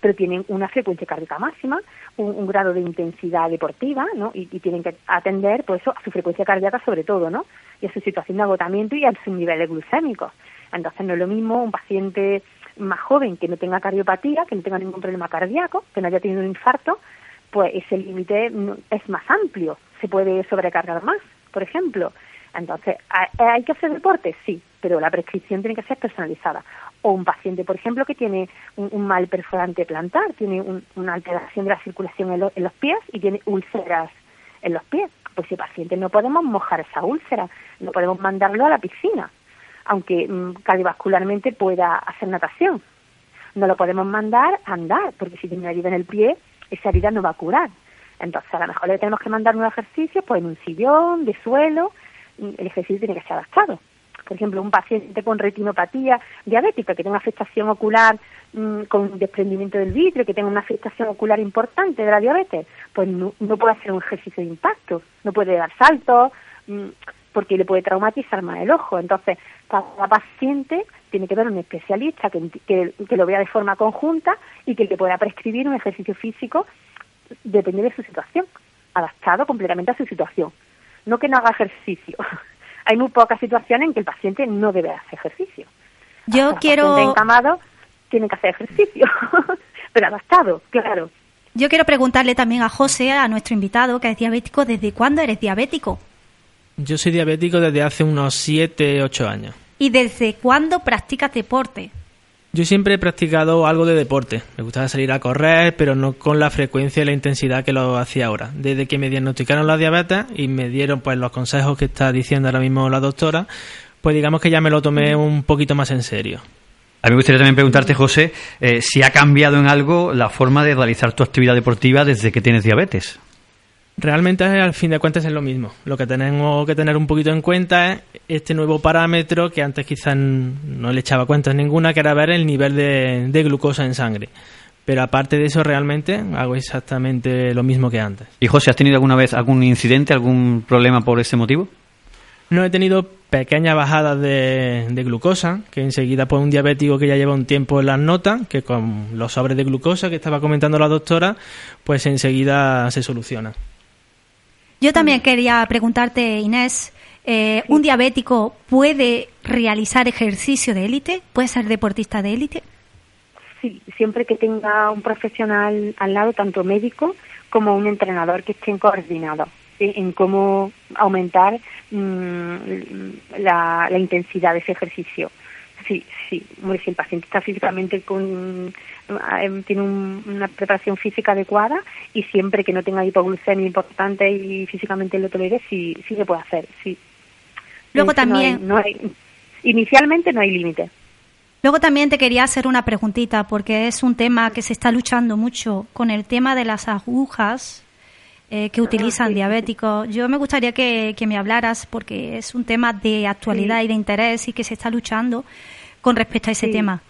pero tienen una frecuencia cardíaca máxima, un, grado de intensidad deportiva, ¿no? Y, tienen que atender, pues a su frecuencia cardíaca sobre todo, ¿no? Y a su situación de agotamiento y a su nivel glucémico. Entonces no es lo mismo un paciente más joven que no tenga cardiopatía, que no tenga ningún problema cardíaco, que no haya tenido un infarto, pues ese límite es más amplio, se puede sobrecargar más, por ejemplo. Entonces, ¿hay que hacer deporte? Sí, pero la prescripción tiene que ser personalizada. O un paciente, por ejemplo, que tiene un, mal perforante plantar, tiene una alteración de la circulación en, en, los pies y tiene úlceras en los pies. Pues ese paciente no podemos mojar esa úlcera, no podemos mandarlo a la piscina, aunque mm, cardiovascularmente pueda hacer natación. No lo podemos mandar a andar, porque si tiene una herida en el pie, esa herida no va a curar. Entonces, a lo mejor le tenemos que mandar un ejercicio, pues en un sillón, de suelo, el ejercicio tiene que ser adaptado. Por ejemplo, un paciente con retinopatía diabética que tenga una afectación ocular mm, con desprendimiento del vidrio, que tenga una afectación ocular importante de la diabetes, pues no, puede hacer un ejercicio de impacto, no puede dar saltos, mm, porque le puede traumatizar más el ojo. Entonces, cada paciente tiene que ver un especialista que, que, lo vea de forma conjunta y que le pueda prescribir un ejercicio físico depende de su situación, adaptado completamente a su situación no que no haga ejercicio. Hay muy pocas situaciones en que el paciente no debe hacer ejercicio. Yo quiero... El encamado tiene que hacer ejercicio, pero adaptado, claro. Yo quiero preguntarle también a José, a nuestro invitado, que es diabético, ¿desde cuándo eres diabético? Yo soy diabético desde hace unos 7, 8 años. ¿Y desde cuándo practicas deporte? Yo siempre he practicado algo de deporte. Me gustaba salir a correr, pero no con la frecuencia y la intensidad que lo hacía ahora. Desde que me diagnosticaron la diabetes y me dieron pues los consejos que está diciendo ahora mismo la doctora, pues digamos que ya me lo tomé un poquito más en serio. A mí me gustaría también preguntarte, José, eh, si ha cambiado en algo la forma de realizar tu actividad deportiva desde que tienes diabetes. Realmente, al fin de cuentas, es lo mismo. Lo que tenemos que tener un poquito en cuenta es este nuevo parámetro que antes quizás no le echaba cuenta ninguna, que era ver el nivel de, glucosa en sangre. Pero aparte de eso, realmente hago exactamente lo mismo que antes. ¿Y José, has tenido alguna vez algún incidente, algún problema por ese motivo? No he tenido pequeñas bajadas de, de, glucosa, que enseguida pues un diabético que ya lleva un tiempo en las notas, que con los sobres de glucosa que estaba comentando la doctora, pues enseguida se soluciona. Yo también quería preguntarte, Inés, eh, ¿un diabético puede realizar ejercicio de élite? ¿Puede ser deportista de élite? Sí, siempre que tenga un profesional al lado, tanto médico como un entrenador que estén coordinados en cómo aumentar mm, la, intensidad de ese ejercicio. Sí, sí, si el paciente está físicamente con, eh, tiene una preparación física adecuada y siempre que no tenga hipoglucemia importante y físicamente lo tolere, sí, sí se puede hacer, sí. Luego también... No hay, inicialmente no hay límite. Luego también te quería hacer una preguntita, porque es un tema que se está luchando mucho con el tema de las agujas eh, que utilizan diabéticos. Yo me gustaría que, me hablaras, porque es un tema de actualidad y de interés y que se está luchando con respecto a ese tema.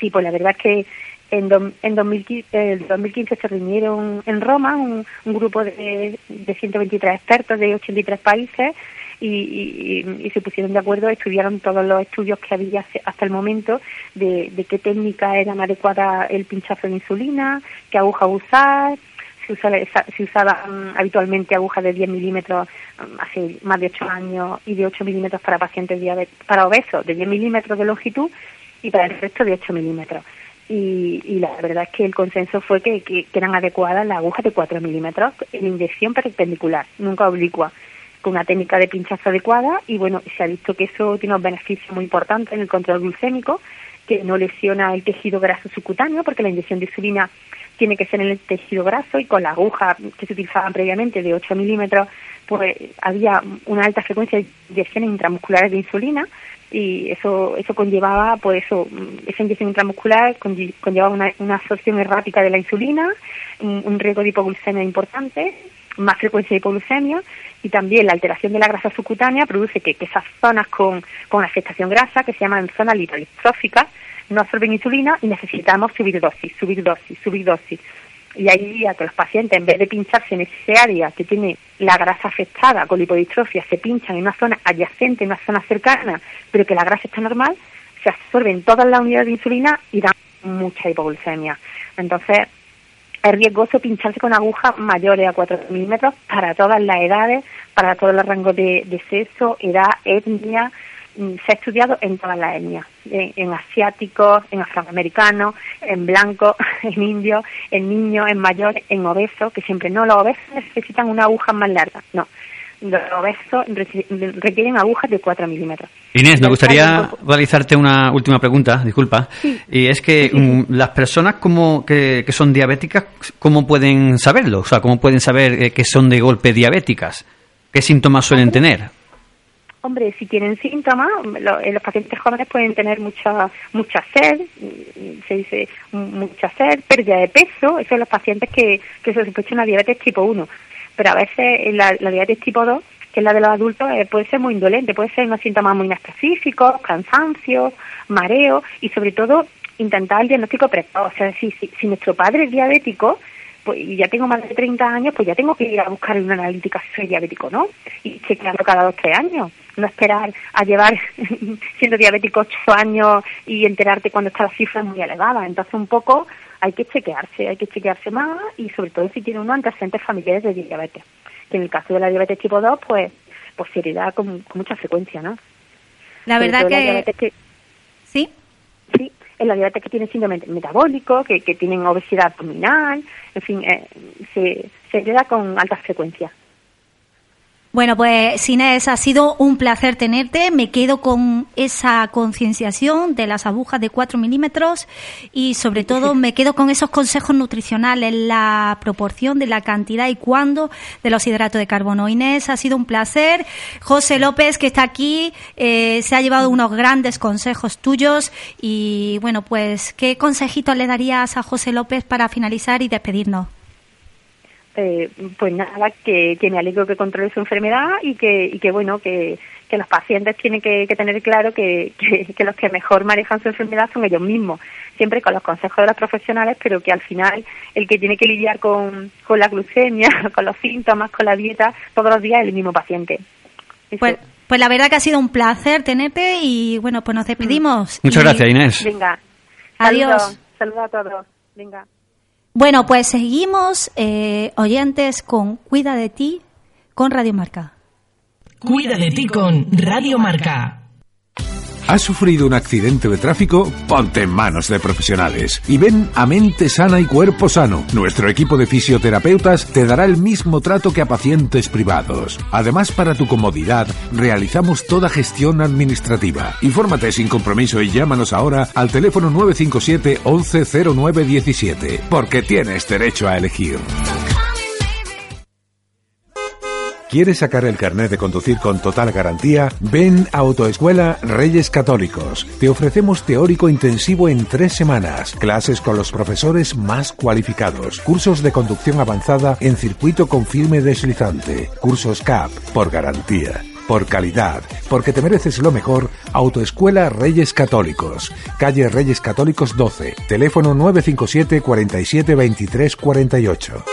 Sí, pues la verdad es que en, en 2015, 2015, se reunieron en Roma un, grupo de, de, 123 expertos de 83 países y, y, se pusieron de acuerdo, estudiaron todos los estudios que había hasta el momento de, de qué técnica era adecuada el pinchazo de insulina, qué aguja usar, se, usaba, usaban habitualmente agujas de 10 milímetros mm, hace más de 8 años y de 8 milímetros para pacientes diabetes, para obesos, de 10 milímetros de longitud y para el resto de 8 milímetros. Y, y, la verdad es que el consenso fue que, que, eran adecuadas las agujas de 4 milímetros en inyección perpendicular, nunca oblicua, con una técnica de pinchazo adecuada y bueno, se ha visto que eso tiene un beneficio muy importante en el control glucémico, que no lesiona el tejido graso subcutáneo, porque la inyección de insulina tiene que ser en el tejido graso y con la aguja que se utilizaban previamente de 8 milímetros, pues había una alta frecuencia de inyecciones intramusculares de insulina, y eso eso conllevaba pues eso esa inyección intramuscular conllevaba una, una absorción errática de la insulina un, riesgo de hipoglucemia importante más frecuencia de hipoglucemia y también la alteración de la grasa subcutánea produce que, esas zonas con, con afectación grasa que se llaman zonas lipodistróficas no absorben insulina y necesitamos subir dosis subir dosis subir dosis y ahí a que los pacientes, en vez de pincharse en ese área que tiene la grasa afectada con lipodistrofia, se pinchan en una zona adyacente, en una zona cercana, pero que la grasa está normal, se absorben todas las unidades de insulina y dan mucha hipoglucemia. Entonces, es riesgoso pincharse con agujas mayores a 4 milímetros para todas las edades, para todos los rangos de, sexo, edad, etnia, se ha estudiado en todas las etnias, en, en asiáticos, en afroamericanos, en blancos, en indios, en niños, en mayores, en obesos, que siempre no, los obesos necesitan una aguja más larga, no. Los obesos requieren agujas de 4 milímetros. Inés, me gustaría realizarte una última pregunta, disculpa. Y es que mm, las personas como que, que son diabéticas, ¿cómo pueden saberlo? O sea, ¿cómo pueden saber eh, que son de golpe diabéticas? ¿Qué síntomas suelen tener? Hombre, si tienen síntomas, lo- eh, los pacientes jóvenes pueden tener mucha mucha sed, mm, se dice mm, mucha sed, pérdida de peso, esos son los pacientes que, que se sospechan una diabetes tipo 1. Pero a veces eh, la, la diabetes tipo 2, que es la de los adultos, eh, puede ser muy indolente, puede ser unos síntomas muy inespecíficos, cansancio, mareo y sobre todo intentar el diagnóstico precoz. O sea, si, si, si nuestro padre es diabético, pues y ya tengo más de 30 años, pues ya tengo que ir a buscar una analítica si soy diabético, ¿no? Y chequearlo cada dos tres años. No esperar a llevar siendo diabético ocho años y enterarte cuando está la cifra muy elevada. Entonces, un poco hay que chequearse, hay que chequearse más y sobre todo si tiene uno antecedentes familiares de diabetes. Que en el caso de la diabetes tipo 2, pues, pues se hereda con, con mucha frecuencia, ¿no? La verdad que... que Sí. Sí, en la diabetes que tienen síndrome metabólico, que, que tienen obesidad abdominal, en fin, eh, se, se hereda con alta frecuencia. Bueno, pues Inés, ha sido un placer tenerte. Me quedo con esa concienciación de las agujas de 4 milímetros y sobre todo me quedo con esos consejos nutricionales, la proporción de la cantidad y cuándo de los hidratos de carbono. Inés, ha sido un placer. José López, que está aquí, eh, se ha llevado unos grandes consejos tuyos y bueno, pues, ¿qué consejitos le darías a José López para finalizar y despedirnos? Eh, pues nada, que, que me alegro que controle su enfermedad y que, y que bueno, que, que los pacientes tienen que, que tener claro que, que, que los que mejor manejan su enfermedad son ellos mismos, siempre con los consejos de los profesionales, pero que al final el que tiene que lidiar con, con la glucemia, con los síntomas, con la dieta, todos los días es el mismo paciente. Pues, pues la verdad que ha sido un placer tenerte y bueno, pues nos despedimos. Muchas Y- gracias, Inés. Venga, Adiós. saludos, saludos a todos. Venga. Bueno, pues seguimos, eh, oyentes, con Cuida de ti con Radio Marca. Cuida de ti con Radio Marca. ¿Has sufrido un accidente de tráfico? Ponte en manos de profesionales y ven a Mente Sana y Cuerpo Sano. Nuestro equipo de fisioterapeutas te dará el mismo trato que a pacientes privados. Además, para tu comodidad, realizamos toda gestión administrativa. Infórmate sin compromiso y llámanos ahora al teléfono 957 110917, porque tienes derecho a elegir. ¿Quieres sacar el carnet de conducir con total garantía? Ven a Autoescuela Reyes Católicos. Te ofrecemos teórico intensivo en tres semanas, clases con los profesores más cualificados, cursos de conducción avanzada en circuito con firme deslizante, cursos CAP por garantía. Por calidad, porque te mereces lo mejor, Autoescuela Reyes Católicos, calle Reyes Católicos 12, teléfono 957 47 23 48.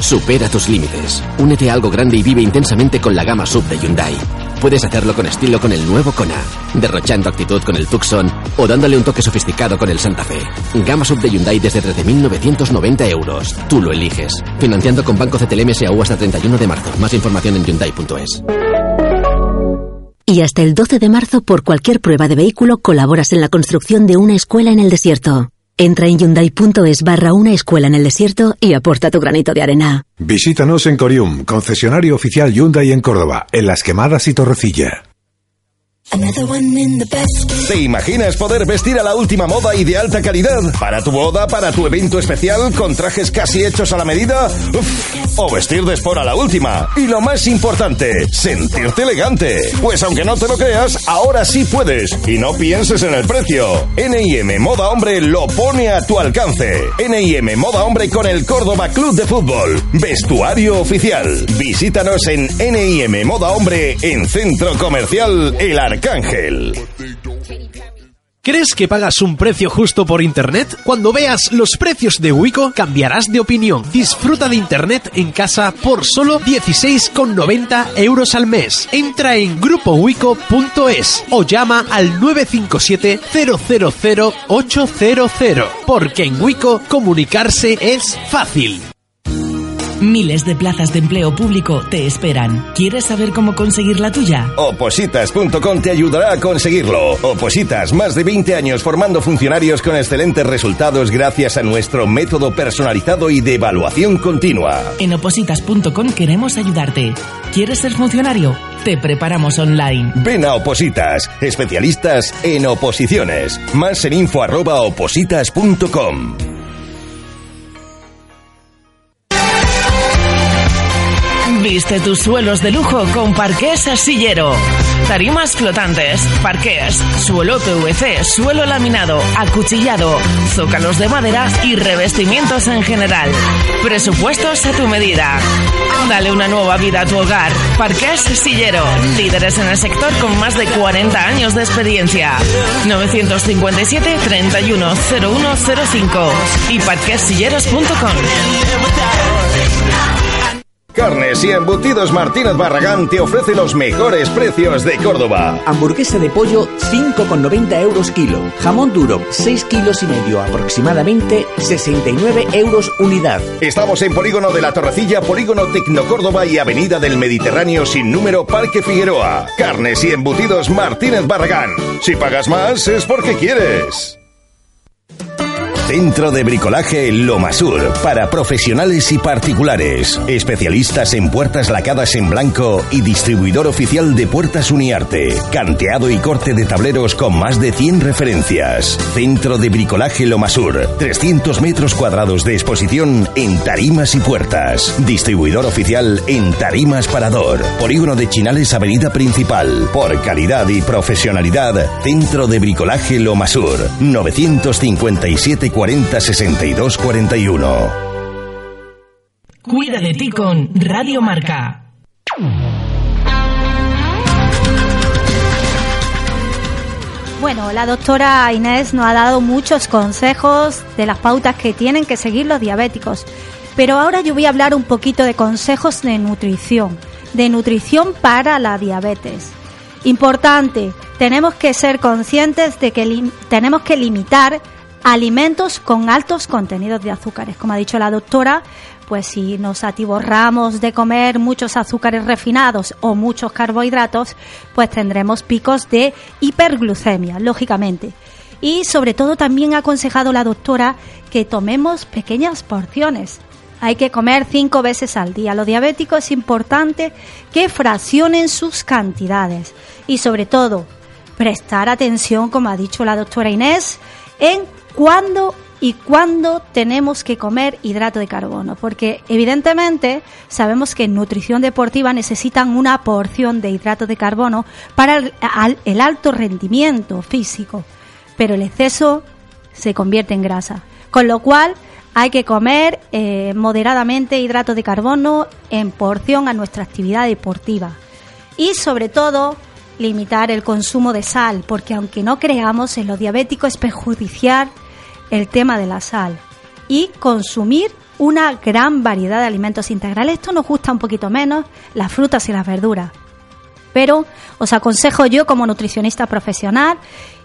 Supera tus límites. Únete a algo grande y vive intensamente con la gama sub de Hyundai. Puedes hacerlo con estilo con el nuevo Kona, derrochando actitud con el Tucson o dándole un toque sofisticado con el Santa Fe. Gama sub de Hyundai desde 13.990 euros. Tú lo eliges. Financiando con Banco CTLM SAU hasta 31 de marzo. Más información en Hyundai.es. Y hasta el 12 de marzo, por cualquier prueba de vehículo, colaboras en la construcción de una escuela en el desierto. Entra en hyundai.es barra una escuela en el desierto y aporta tu granito de arena. Visítanos en Corium, concesionario oficial Hyundai en Córdoba, en Las Quemadas y Torrecilla. ¿Te imaginas poder vestir a la última moda y de alta calidad? ¿Para tu boda, para tu evento especial, con trajes casi hechos a la medida? Uf, o vestir de sport a la última. Y lo más importante, sentirte elegante. Pues aunque no te lo creas, ahora sí puedes. Y no pienses en el precio. NIM Moda Hombre lo pone a tu alcance. NIM Moda Hombre con el Córdoba Club de Fútbol. Vestuario oficial. Visítanos en NIM Moda Hombre en Centro Comercial El Arcángel. ¿Crees que pagas un precio justo por Internet? Cuando veas los precios de Wico cambiarás de opinión. Disfruta de Internet en casa por solo 16,90 euros al mes. Entra en grupowico.es o llama al 957 000 800 porque en Wico comunicarse es fácil. Miles de plazas de empleo público te esperan. ¿Quieres saber cómo conseguir la tuya? Opositas.com te ayudará a conseguirlo. Opositas, más de 20 años formando funcionarios con excelentes resultados gracias a nuestro método personalizado y de evaluación continua. En opositas.com queremos ayudarte. ¿Quieres ser funcionario? Te preparamos online. Ven a Opositas, especialistas en oposiciones. Más en info arroba opositas.com. Viste tus suelos de lujo con Parqués Sillero. Tarimas flotantes, parqués, suelo PVC, suelo laminado, acuchillado, zócalos de madera y revestimientos en general. Presupuestos a tu medida. Dale una nueva vida a tu hogar. Parqués Sillero, líderes en el sector con más de 40 años de experiencia. 957 310105 y parquésilleros.com. Carnes y embutidos Martínez Barragán te ofrece los mejores precios de Córdoba. Hamburguesa de pollo 5,90 euros kilo. Jamón duro 6 kilos y medio aproximadamente 69 euros unidad. Estamos en Polígono de la Torrecilla, Polígono Tecnocórdoba y Avenida del Mediterráneo sin número Parque Figueroa. Carnes y embutidos Martínez Barragán. Si pagas más es porque quieres. Centro de Bricolaje Lomasur para profesionales y particulares. Especialistas en puertas lacadas en blanco y distribuidor oficial de puertas Uniarte. Canteado y corte de tableros con más de 100 referencias. Centro de Bricolaje Lomasur. 300 metros cuadrados de exposición en tarimas y puertas. Distribuidor oficial en Tarimas Parador. Polígono de Chinales Avenida Principal. Por calidad y profesionalidad. Centro de Bricolaje Lomasur. 957 40 62 41. Cuida de ti con Radio Marca. Bueno, la doctora Inés nos ha dado muchos consejos de las pautas que tienen que seguir los diabéticos. Pero ahora yo voy a hablar un poquito de consejos de nutrición, de nutrición para la diabetes. Importante, tenemos que ser conscientes de que tenemos que limitar alimentos con altos contenidos de azúcares. Como ha dicho la doctora, pues si nos atiborramos de comer muchos azúcares refinados o muchos carbohidratos, pues tendremos picos de hiperglucemia, lógicamente. Y sobre todo también ha aconsejado la doctora que tomemos pequeñas porciones. Hay que comer cinco veces al día. Los diabéticos es importante que fraccionen sus cantidades y sobre todo prestar atención, como ha dicho la doctora Inés, en cuándo y cuándo tenemos que comer hidrato de carbono, porque evidentemente sabemos que en nutrición deportiva necesitan una porción de hidrato de carbono para el, al- el alto rendimiento físico, pero el exceso se convierte en grasa, con lo cual hay que comer eh, moderadamente hidrato de carbono en porción a nuestra actividad deportiva y sobre todo limitar el consumo de sal, porque aunque no creamos en los diabéticos es perjudicial el tema de la sal y consumir una gran variedad de alimentos integrales. Esto nos gusta un poquito menos, las frutas y las verduras. Pero os aconsejo yo como nutricionista profesional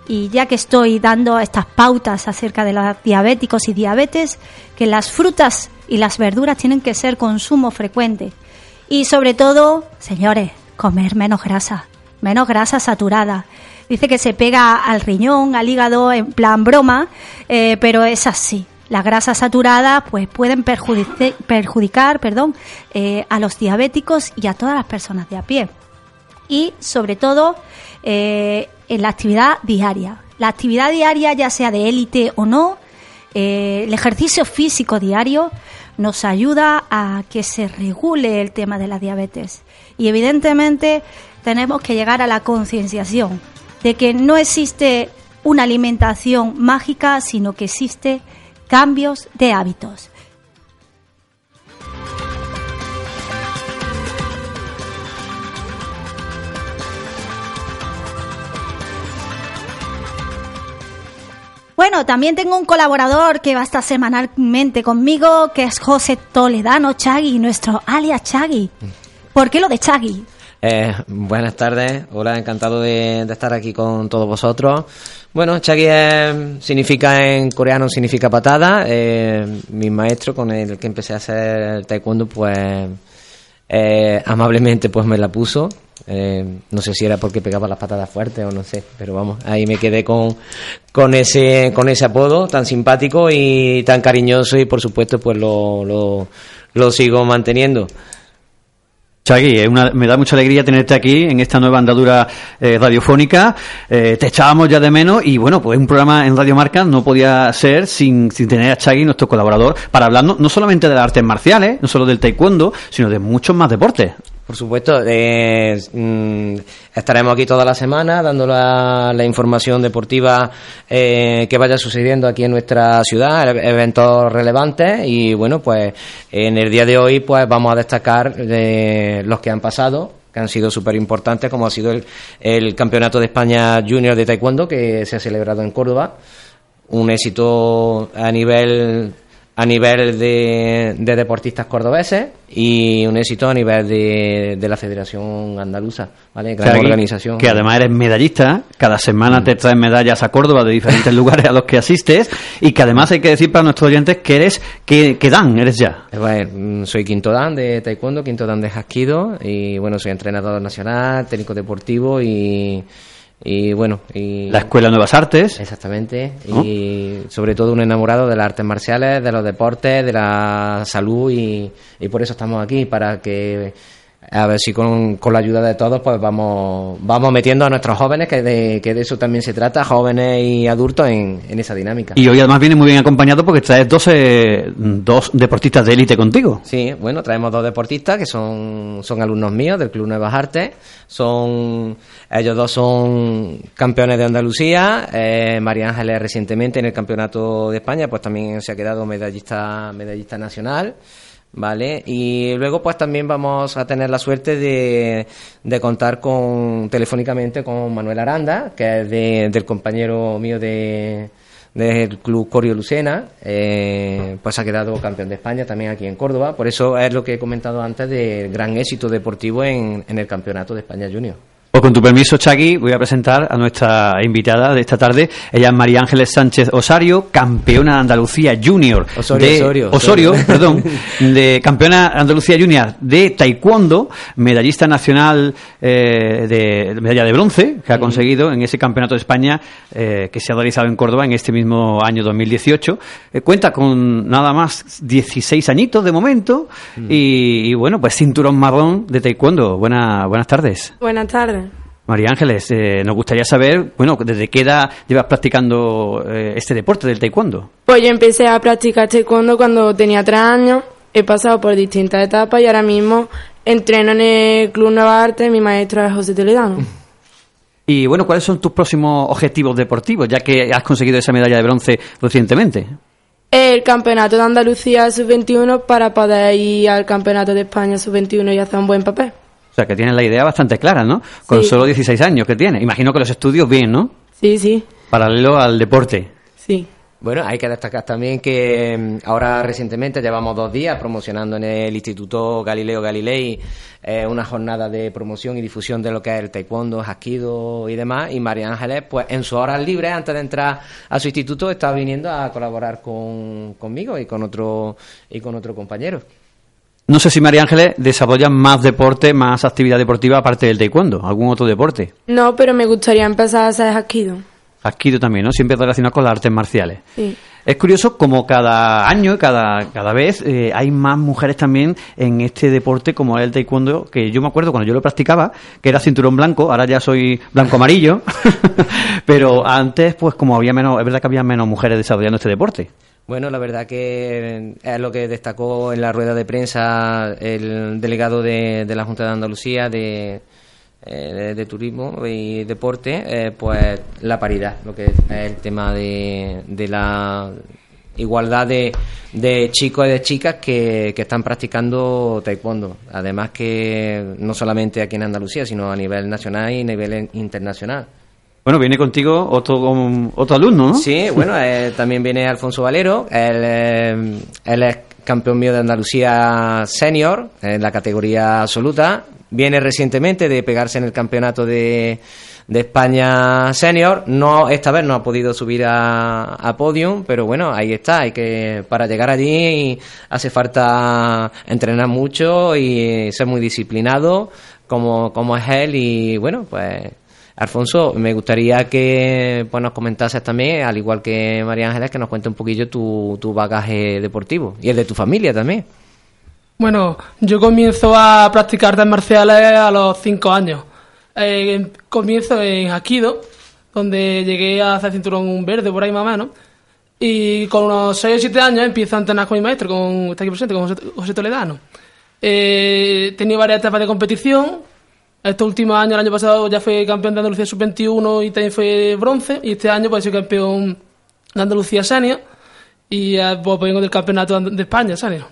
y ya que estoy dando estas pautas acerca de los diabéticos y diabetes, que las frutas y las verduras tienen que ser consumo frecuente. Y sobre todo, señores, comer menos grasa, menos grasa saturada. Dice que se pega al riñón, al hígado, en plan broma, eh, pero es así. Las grasas saturadas pues pueden perjudicar perdón, eh, a los diabéticos y a todas las personas de a pie y sobre todo eh, en la actividad diaria. La actividad diaria, ya sea de élite o no, el ejercicio físico diario nos ayuda a que se regule el tema de la diabetes. Y evidentemente tenemos que llegar a la concienciación de que no existe una alimentación mágica, sino que existe cambios de hábitos. Bueno, también tengo un colaborador que va a estar semanalmente conmigo, que es José Toledano Chagui, nuestro alias Chagui. ¿Por qué lo de Chagui? Eh, buenas tardes, hola, encantado de, estar aquí con todos vosotros. Bueno, Chagi significa en coreano significa patada. Eh, mi maestro con el que empecé a hacer taekwondo, pues eh, amablemente pues me la puso. Eh, no sé si era porque pegaba las patadas fuertes o no sé, pero vamos, ahí me quedé con, con ese con ese apodo tan simpático y tan cariñoso y por supuesto pues lo, lo sigo manteniendo. Chagui, me da mucha alegría tenerte aquí en esta nueva andadura eh, radiofónica. Eh, te echábamos ya de menos y bueno, pues un programa en Radio Marca no podía ser sin, sin tener a Chagui, nuestro colaborador, para hablar no, no solamente de las artes marciales, no solo del taekwondo, sino de muchos más deportes. Por supuesto, eh, mm, estaremos aquí toda la semana dando la, información deportiva eh, que vaya sucediendo aquí en nuestra ciudad, e-, eventos relevantes y bueno, pues en el día de hoy pues vamos a destacar de los que han pasado que han sido súper importantes, como ha sido el, el Campeonato de España Junior de Taekwondo que se ha celebrado en Córdoba, un éxito a nivel a nivel de, de, deportistas cordobeses y un éxito a nivel de, de la Federación Andaluza, ¿vale? Gran que organización. Que además eres medallista, cada semana Mm. te traen medallas a Córdoba de diferentes lugares a los que asistes y que además hay que decir para nuestros oyentes que eres, que, que dan, eres ya. Eh, Bueno, soy quinto dan de taekwondo, quinto dan de Hapkido y bueno, soy entrenador nacional, técnico deportivo y, y bueno, y La Escuela Nuevas Artes. Exactamente. ¿No? Y sobre todo un enamorado de las artes marciales, de los deportes, de la salud y, y por eso estamos aquí, para que a ver si con, con la ayuda de todos pues vamos vamos metiendo a nuestros jóvenes, que de, que de eso también se trata, jóvenes y adultos en, en esa dinámica. Y hoy además viene muy bien acompañado porque traes dos, eh, dos deportistas de élite contigo. Sí, bueno, traemos dos deportistas que son, son alumnos míos del Club Nuevas Artes. Son, ellos dos son campeones de Andalucía. Eh, María Ángeles recientemente en el Campeonato de España, pues también se ha quedado medallista, medallista nacional. ¿Vale? Y luego pues también vamos a tener la suerte de, de contar con telefónicamente con Manuel Aranda, que es de- del compañero mío de, del Club Corio Lucena, eh, pues ha quedado campeón de España también aquí en Córdoba. Por eso es lo que he comentado antes del gran éxito deportivo en, en el Campeonato de España Junior. Pues con tu permiso, Chagui, voy a presentar a nuestra invitada de esta tarde. Ella es María Ángeles Sánchez Osario, campeona de Andalucía Junior. Osorio, de, Osorio, Osorio, Osorio. perdón. De campeona Andalucía Junior de Taekwondo, medallista nacional eh, de, de medalla de bronce que ha conseguido en ese campeonato de España eh, que se ha realizado en Córdoba en este mismo año 2018. Eh, cuenta con nada más 16 añitos de momento y, y bueno, pues cinturón marrón de Taekwondo. Buena, buenas tardes. Buenas tardes. María Ángeles, eh, nos gustaría saber, bueno, desde qué edad llevas practicando eh, este deporte del taekwondo. Pues yo empecé a practicar taekwondo cuando tenía tres años. He pasado por distintas etapas y ahora mismo entreno en el Club Nueva Arte. Mi maestro es José Toledano. Y bueno, ¿cuáles son tus próximos objetivos deportivos, ya que has conseguido esa medalla de bronce recientemente? El campeonato de Andalucía sub-21 para poder ir al campeonato de España sub-21 y hacer un buen papel. O sea, que tienes la idea bastante clara, ¿no? Con Sí. solo 16 años que tienes. Imagino que los estudios bien, ¿no? Sí, sí, Paralelo al deporte. sí. Bueno, hay que destacar también que mm, ahora recientemente llevamos dos días promocionando en el Instituto Galileo Galilei eh, una jornada de promoción y difusión de lo que es el taekwondo, hapkido y demás. Y María Ángeles, pues en sus horas libres, antes de entrar a su instituto, está viniendo a colaborar con, conmigo y con otro y con otro compañero. No sé si María Ángeles desarrolla más deporte, más actividad deportiva aparte del taekwondo, algún otro deporte. No, pero me gustaría empezar a hacer hapkido. Adquirido también, ¿no? Siempre relacionado con las artes marciales. Sí. Es curioso como cada año, cada, cada vez, eh, hay más mujeres también en este deporte como es el taekwondo, que yo me acuerdo cuando yo lo practicaba, que era cinturón blanco, ahora ya soy blanco-amarillo, pero antes, pues como había menos, es verdad que había menos mujeres desarrollando este deporte. Bueno, la verdad que es lo que destacó en la rueda de prensa el delegado de, de la Junta de Andalucía de, eh, de, de Turismo y Deporte, eh, pues la paridad, lo que es el tema de, de la igualdad de, de chicos y de chicas que, que están practicando taekwondo. Además que no solamente aquí en Andalucía, sino a nivel nacional y a nivel internacional. Bueno, viene contigo otro, um, otro alumno, ¿no? Sí, bueno, eh, también viene Alfonso Valero, él, eh, él es campeón mío de Andalucía senior en la categoría absoluta, viene recientemente de pegarse en el campeonato de, de España senior. No, esta vez no ha podido subir a, a podium, pero bueno, ahí está. Hay que, para llegar allí hace falta entrenar mucho y ser muy disciplinado como, como es él y bueno, pues Alfonso, me gustaría que pues, nos comentases también, al igual que María Ángeles, que nos cuente un poquillo tu, tu bagaje deportivo y el de tu familia también. Bueno, yo comienzo a practicar artes marciales a los 5 años. Eh, comienzo en Aikido, donde llegué a hacer cinturón verde por ahí más o menos. Y con unos 6 o 7 años empiezo a entrenar con mi maestro, con, está aquí presente, José, José Toledano. Eh, he tenido varias etapas de competición. Estos últimos años, el año pasado ya fui campeón de Andalucía sub-21 y también fue bronce. Y este año pues soy campeón de Andalucía senior. Y eh, pues vengo del campeonato de España senior.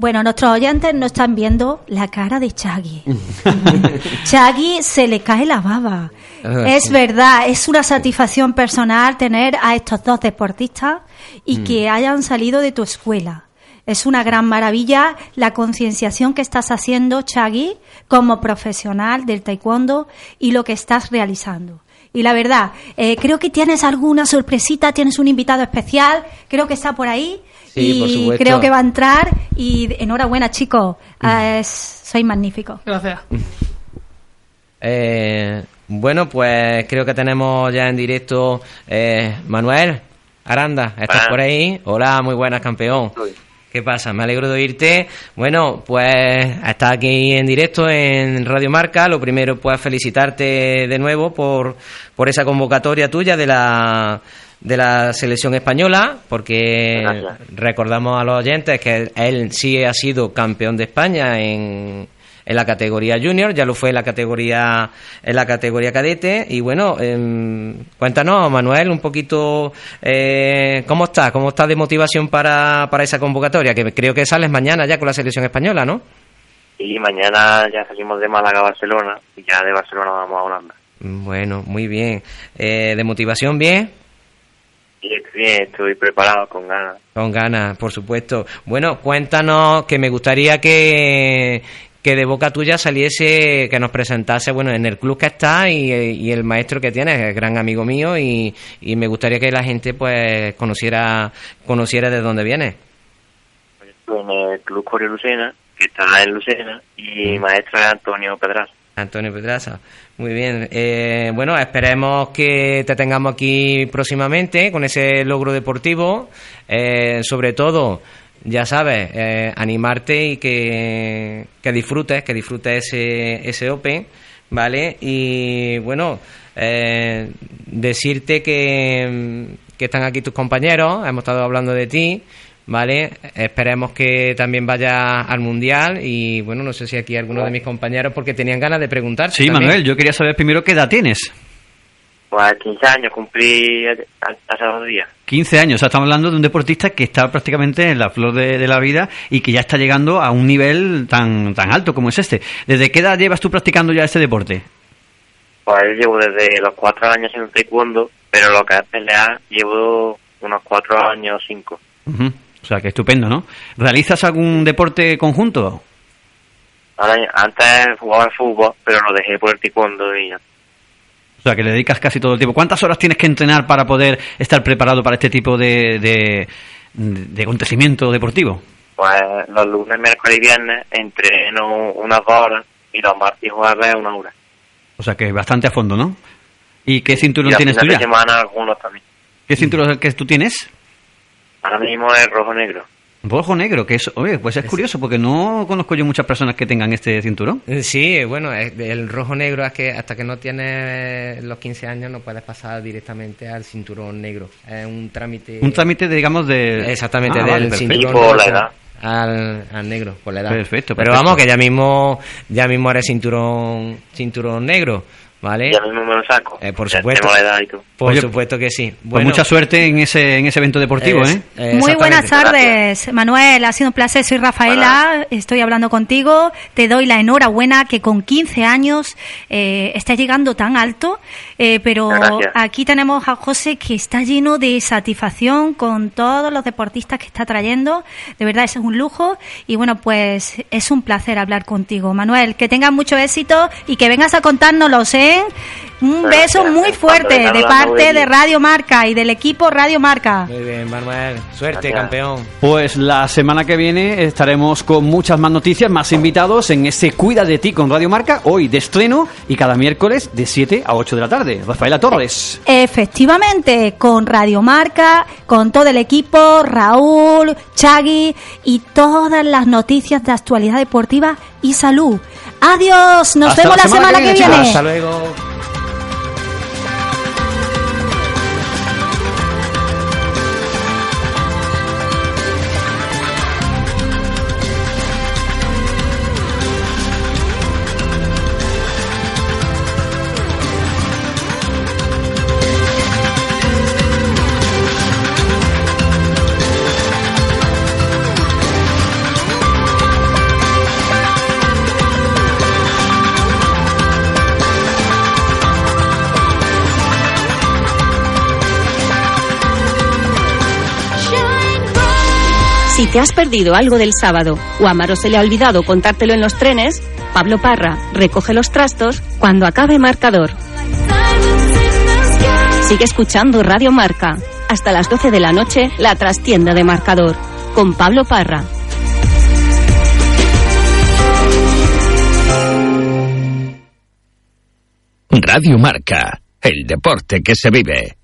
Bueno, nuestros oyentes no están viendo la cara de Chagui. Chagui se le cae la baba. Ah, Es verdad, es una satisfacción personal tener a estos dos deportistas y Mm. que hayan salido de tu escuela. Es una gran maravilla la concienciación que estás haciendo, Chagui, como profesional del taekwondo y lo que estás realizando. Y la verdad, eh, creo que tienes alguna sorpresita, tienes un invitado especial, creo que está por ahí. Sí, y por supuesto. creo que va a entrar. Y enhorabuena, chicos. Eh, sois magníficos. Gracias. Eh, bueno, pues creo que tenemos ya en directo eh, Manuel Aranda, ¿estás por ahí? Hola, muy buenas, campeón. ¿Qué pasa? Me alegro de oírte. Bueno, pues estás aquí en directo en Radio Marca. Lo primero, pues felicitarte de nuevo por, por esa convocatoria tuya de la, de la selección española, porque recordamos a los oyentes que él sí ha sido campeón de España en, en la categoría junior, ya lo fue en la categoría en la categoría cadete y bueno, em, cuéntanos Manuel un poquito eh, cómo está, cómo está de motivación para, para esa convocatoria, que creo que sales mañana ya con la selección española, ¿no? Y mañana ya salimos de Málaga a Barcelona y ya de Barcelona vamos a Holanda. Bueno, muy bien. Eh, ¿De motivación bien? Bien, estoy preparado con ganas. Con ganas, por supuesto. Bueno, cuéntanos que me gustaría que, que de boca tuya saliese, que nos presentase, bueno, en el club que está y, y el maestro que tienes, es gran amigo mío y, y me gustaría que la gente pues conociera, conociera de dónde viene. Estoy en el Club Corio Lucena, que está en Lucena, y mi maestro es Antonio Pedraza. Antonio Pedraza. Muy bien. Eh, bueno, esperemos que te tengamos aquí próximamente con ese logro deportivo. Eh, sobre todo, ya sabes, eh, animarte y que, que disfrutes, que disfrutes ese, ese Open, ¿vale? Y bueno, eh, decirte que, que están aquí tus compañeros, hemos estado hablando de ti. ¿Vale? Esperemos que también vaya al Mundial y bueno, no sé si aquí alguno de mis compañeros porque tenían ganas de preguntarte. Sí, también. Manuel, yo quería saber primero qué edad tienes. Pues 15 años cumplí hace dos días. 15 años, o sea, estamos hablando de un deportista que está prácticamente en la flor de, de la vida y que ya está llegando a un nivel tan, tan alto como es este. ¿Desde qué edad llevas tú practicando ya este deporte? Pues llevo desde los cuatro años en taekwondo, pero lo que es pelear llevo unos cuatro años, cinco. Ujú. O sea, que estupendo, ¿no? ¿Realizas algún deporte conjunto? Ahora, antes jugaba al fútbol, pero lo dejé por el taekwondo y ya. O sea, que le dedicas casi todo el tiempo. ¿Cuántas horas tienes que entrenar para poder estar preparado para este tipo de, de, de acontecimiento deportivo? Pues los lunes, miércoles y viernes entreno unas dos horas y los martes y jueves una hora. O sea, que bastante a fondo, ¿no? ¿Y qué cinturón y tienes tú ya? semana algunos también. ¿Qué cinturón es el que tú tienes? Ahora mismo es rojo-negro. Rojo negro, que es, oye, pues es curioso porque no conozco yo muchas personas que tengan este cinturón. Eh, Sí, bueno, es- el rojo negro es que hasta que no tienes los 15 años no puedes pasar directamente al cinturón negro. Es un trámite. Un trámite, digamos, de... Exactamente, Ah, del vale, cinturón Al, al negro, por la edad. Perfecto, Pero perfecto. vamos, que ya mismo, ya mismo eres cinturón, cinturón negro, ¿Vale? Ya mismo me lo saco. Eh, por Ya supuesto. tengo la edad y todo. Por Oye, supuesto que sí. Pues mucha suerte en ese, en ese evento deportivo, Es- ¿eh? eh, Muy buenas tardes, Manuel. Ha sido un placer. Soy Rafaela. Estoy hablando contigo. Te doy la enhorabuena que con 15 años eh, estás llegando tan alto. Eh, pero Gracias. aquí tenemos a José que está lleno de satisfacción con todos los deportistas que está trayendo. De verdad, es un lujo. Y bueno, pues es un placer hablar contigo, Manuel. Que tengas mucho éxito y que vengas a contárnoslo, ¿eh? Un Gracias. beso muy fuerte de parte de. Radio Marca y del equipo Radio Marca. Muy bien, Manuel. Suerte, Gracias. campeón. Pues la semana que viene estaremos con muchas más noticias, más invitados en ese Cuida de ti con Radio Marca, hoy de estreno y cada miércoles de 7 a 8 de la tarde. Rafaela Torres. Efectivamente, con Radio Marca, con todo el equipo, Raúl, Chagui y todas las noticias de actualidad deportiva y salud. Adiós, nos vemos la semana que viene. Hasta luego. Si te has perdido algo del sábado o a Maro se le ha olvidado contártelo en los trenes, Pablo Parra recoge los trastos cuando acabe marcador. Sigue escuchando Radio Marca. Hasta las 12 de la noche, la trastienda de marcador. Con Pablo Parra. Radio Marca, el deporte que se vive.